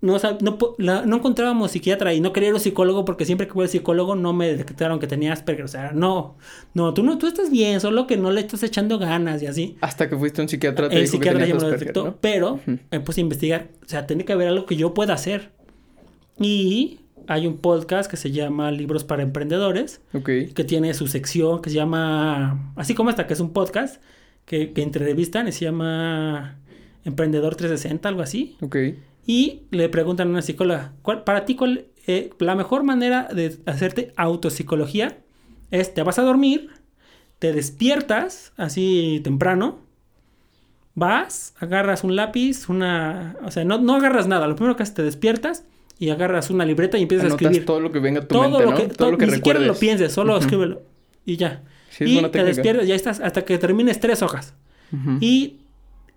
no, sab- no, po- la- no encontrábamos psiquiatra y no quería ir al psicólogo porque siempre que voy al psicólogo no me detectaron que tenía Asperger. O sea, no, no, tú no, tú estás bien, solo que no le estás echando ganas y así. Hasta que fuiste a un psiquiatra te El dijo que psiquiatra ya me lo detectó, ¿no? pero me puse a investigar. O sea, tiene que haber algo que yo pueda hacer. Y hay un podcast que se llama Libros para Emprendedores, Ok. que tiene su sección que se llama, así como esta, que es un podcast que, que entrevistan y se llama Emprendedor 360, algo así. Ok. Y le preguntan a una psicóloga, ¿cuál, para ti, cuál, eh, la mejor manera de hacerte autopsicología es, te vas a dormir, te despiertas así temprano, vas, agarras un lápiz, una... O sea, no, no agarras nada, lo primero que haces te despiertas y agarras una libreta y empiezas a Anotas escribir. todo lo que venga a tu todo mente, lo ¿no? que, todo to- lo que ni siquiera lo recuerdes. pienses, solo Ujú. escríbelo y ya. Sí, y te técnica. despiertas, ya estás hasta que termines tres hojas. Ujú. Y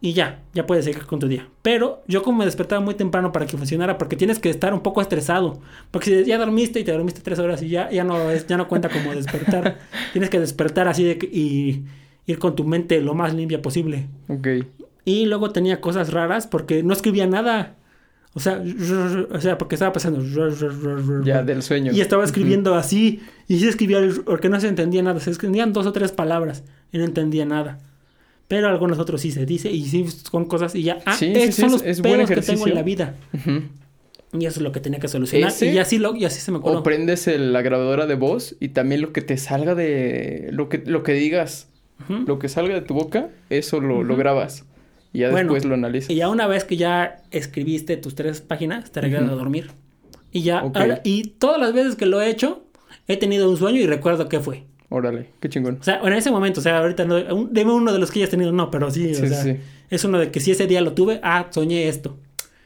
y ya, ya puedes seguir con tu día. Pero yo como me despertaba muy temprano para que funcionara, porque tienes que estar un poco estresado. Porque si ya dormiste y te dormiste tres horas y ya, ya, no, es, ya no cuenta como despertar. (laughs) tienes que despertar así de y ir con tu mente lo más limpia posible. Ok. Y luego tenía cosas raras porque no escribía nada. O sea, o sea, porque estaba pasando. Ya, del sueño. Y estaba escribiendo así. Y sí escribía porque no se entendía nada. Se escribían dos o tres palabras y no entendía nada. Pero algunos otros sí se dice y sí son cosas y ya. Ah, Sí, esos sí, son es- los es pedos que tengo en la vida. Ujú. Y eso es lo que tenía que solucionar. ¿Ese? Y así, lo, y así se me O ocurrió. prendes el- la grabadora de voz y también lo que te salga de... Lo que, lo que digas, Ujú. lo que salga de tu boca, eso lo, lo Ujú. grabas. Y ya Bueno, después lo analizas. Y ya una vez que ya escribiste tus tres páginas, te regresas a dormir. Y ya, Ok. ahora- y todas las veces que lo he hecho, he tenido un sueño y recuerdo qué fue. Órale, qué chingón. O sea, en ese momento, o sea, ahorita no, un- uno de los que hayas tenido, no, pero sí, Sí, o sea, sí, es uno de que si ese día lo tuve, ah, soñé esto.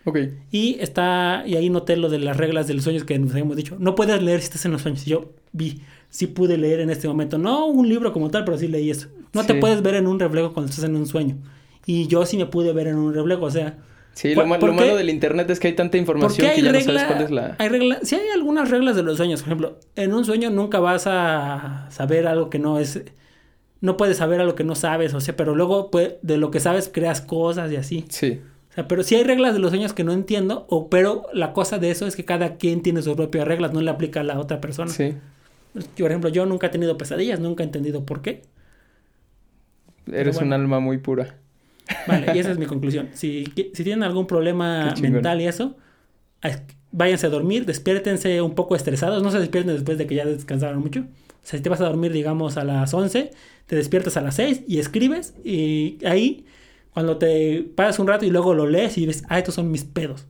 Ok. Y está, y ahí noté lo de las reglas de los sueños que nos habíamos dicho. No puedes leer si estás en los sueños. Yo vi, sí pude leer en este momento. No un libro como tal, pero sí leí eso. No te puedes ver en un reflejo cuando estás en un sueño. Y yo sí me pude ver en un reflejo, o sea, Sí, ¿Por- lo, malo del internet es que hay tanta ¿Por información hay que ya no sabes cuál es la... Hay regla, sí hay algunas reglas de los sueños. Por ejemplo, en un sueño nunca vas a saber algo que no es. No puedes saber algo que no sabes, o sea, pero luego pues, de lo que sabes creas cosas y así. Sí. O sea, pero sí hay reglas de los sueños que no entiendo, o pero la cosa de eso es que cada quien tiene sus propias reglas, no le aplica a la otra persona. Sí. Yo, por ejemplo, yo nunca he tenido pesadillas, nunca he entendido por qué. Eres bueno. un alma muy pura. Vale, y esa es mi conclusión. Si, si tienen algún problema mental y eso, es- váyanse a dormir, despiértense un poco estresados, no se despierten después de que ya descansaron mucho. O sea, si te vas a dormir, digamos, a las 11, te despiertas a las 6 y escribes y ahí, cuando te pasas un rato y luego lo lees y ves, ah, estos son mis pedos.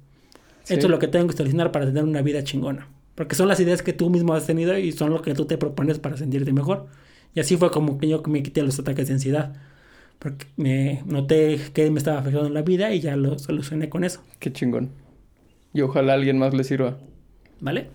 Sí. Esto es lo que tengo que solucionar para tener una vida chingona. Porque son las ideas que tú mismo has tenido y son lo que tú te propones para sentirte mejor. Y así fue como que yo me quité los ataques de ansiedad. Porque me noté que me estaba afectando en la vida y ya lo solucioné con eso. Qué chingón. Y ojalá a alguien más le sirva. ¿Vale?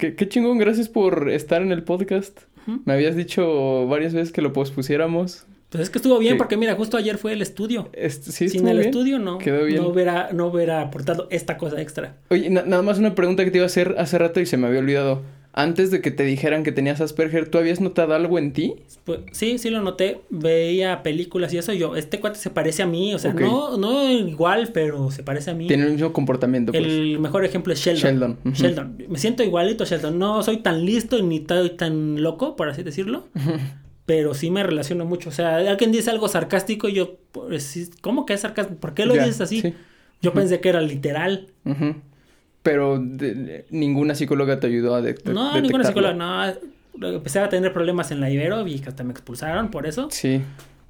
Qué, qué chingón, gracias por estar en el podcast. Me habías dicho varias veces que lo pospusiéramos. Pues es que estuvo bien Sí. porque mira, justo ayer fue el estudio. Sí, Sin el bien. estudio no, Quedó bien. no hubiera, no hubiera aportado esta cosa extra. Oye, na- nada más una pregunta que te iba a hacer hace rato y se me había olvidado. Antes de que te dijeran que tenías Asperger, ¿tú habías notado algo en ti? Pues, sí, sí lo noté. Veía películas y eso. y Yo, este cuate se parece a mí. O sea, no, no igual, pero se parece a mí. Tiene el mismo comportamiento, pues. El mejor ejemplo es Sheldon. Sheldon. Sheldon. Me siento igualito a Sheldon. No soy tan listo ni tan loco, por así decirlo. (laughs) Pero sí me relaciono mucho. O sea, alguien dice algo sarcástico y yo, pues, ¿cómo que es sarcástico? ¿Por qué lo Ya, dices así? sí. Yo pensé que era literal. Pero de- de- ninguna psicóloga te ayudó a detec- No, ninguna psicóloga, no. Empecé a tener problemas en la Ibero y que hasta me expulsaron por eso. Sí.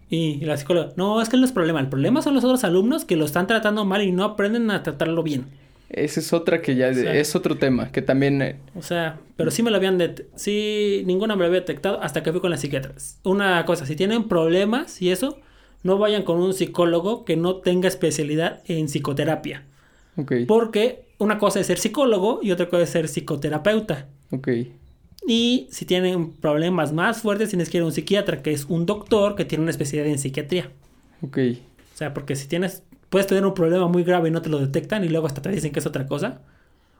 Y la psicóloga, no, es que no es problema. El problema son los otros alumnos que lo están tratando mal y no aprenden a tratarlo bien. Esa es otra que ya... O sea- es otro tema, que también... eh, O sea, pero sí me lo habían sí, ninguna me lo había detectado hasta que fui con la psiquiatra. Una cosa, si tienen problemas y eso, no vayan con un psicólogo que no tenga especialidad en psicoterapia. Ok, Porque una cosa es ser psicólogo y otra cosa es ser psicoterapeuta. ok. Y si tienen problemas más fuertes, tienes que ir a un psiquiatra, que es un doctor que tiene una especialidad en psiquiatría. Ok. O sea, porque si tienes, puedes tener un problema muy grave y no te lo detectan y luego hasta te dicen que es otra cosa.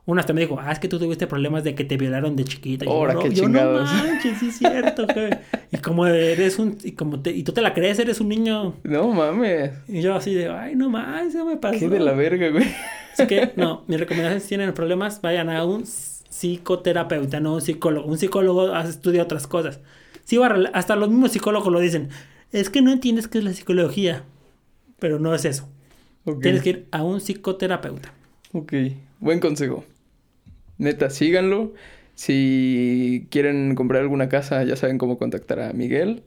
Una hasta me dijo, ah, es que tú tuviste problemas de que te violaron de chiquita. Y yo, Ahora, no, qué yo, no manches, sí es cierto. (laughs) güey". y como eres un, y como te, y tú te la crees, eres un niño. No mames. Y yo así de, ay, no manches, eso me pasó. Qué de la verga, güey. Así que, no, mi recomendación si tienen problemas, vayan a un psicoterapeuta, no un psicólogo. Un psicólogo estudia otras cosas. Sí, hasta los mismos psicólogos lo dicen. Es que no entiendes qué es la psicología. Pero no es eso. Tienes que ir a un psicoterapeuta. Ok, buen consejo. Neta, síganlo. Si quieren comprar alguna casa, ya saben cómo contactar a Miguel.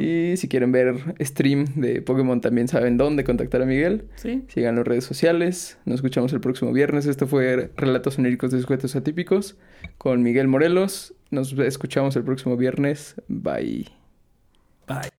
Y si quieren ver stream de Pokémon, también saben dónde contactar a Miguel. Sí. Síganlo en redes sociales. Nos escuchamos el próximo viernes. Esto fue Relatos oníricos de sujetos atípicos con Miguel Morelos. Nos escuchamos el próximo viernes. Bye. Bye.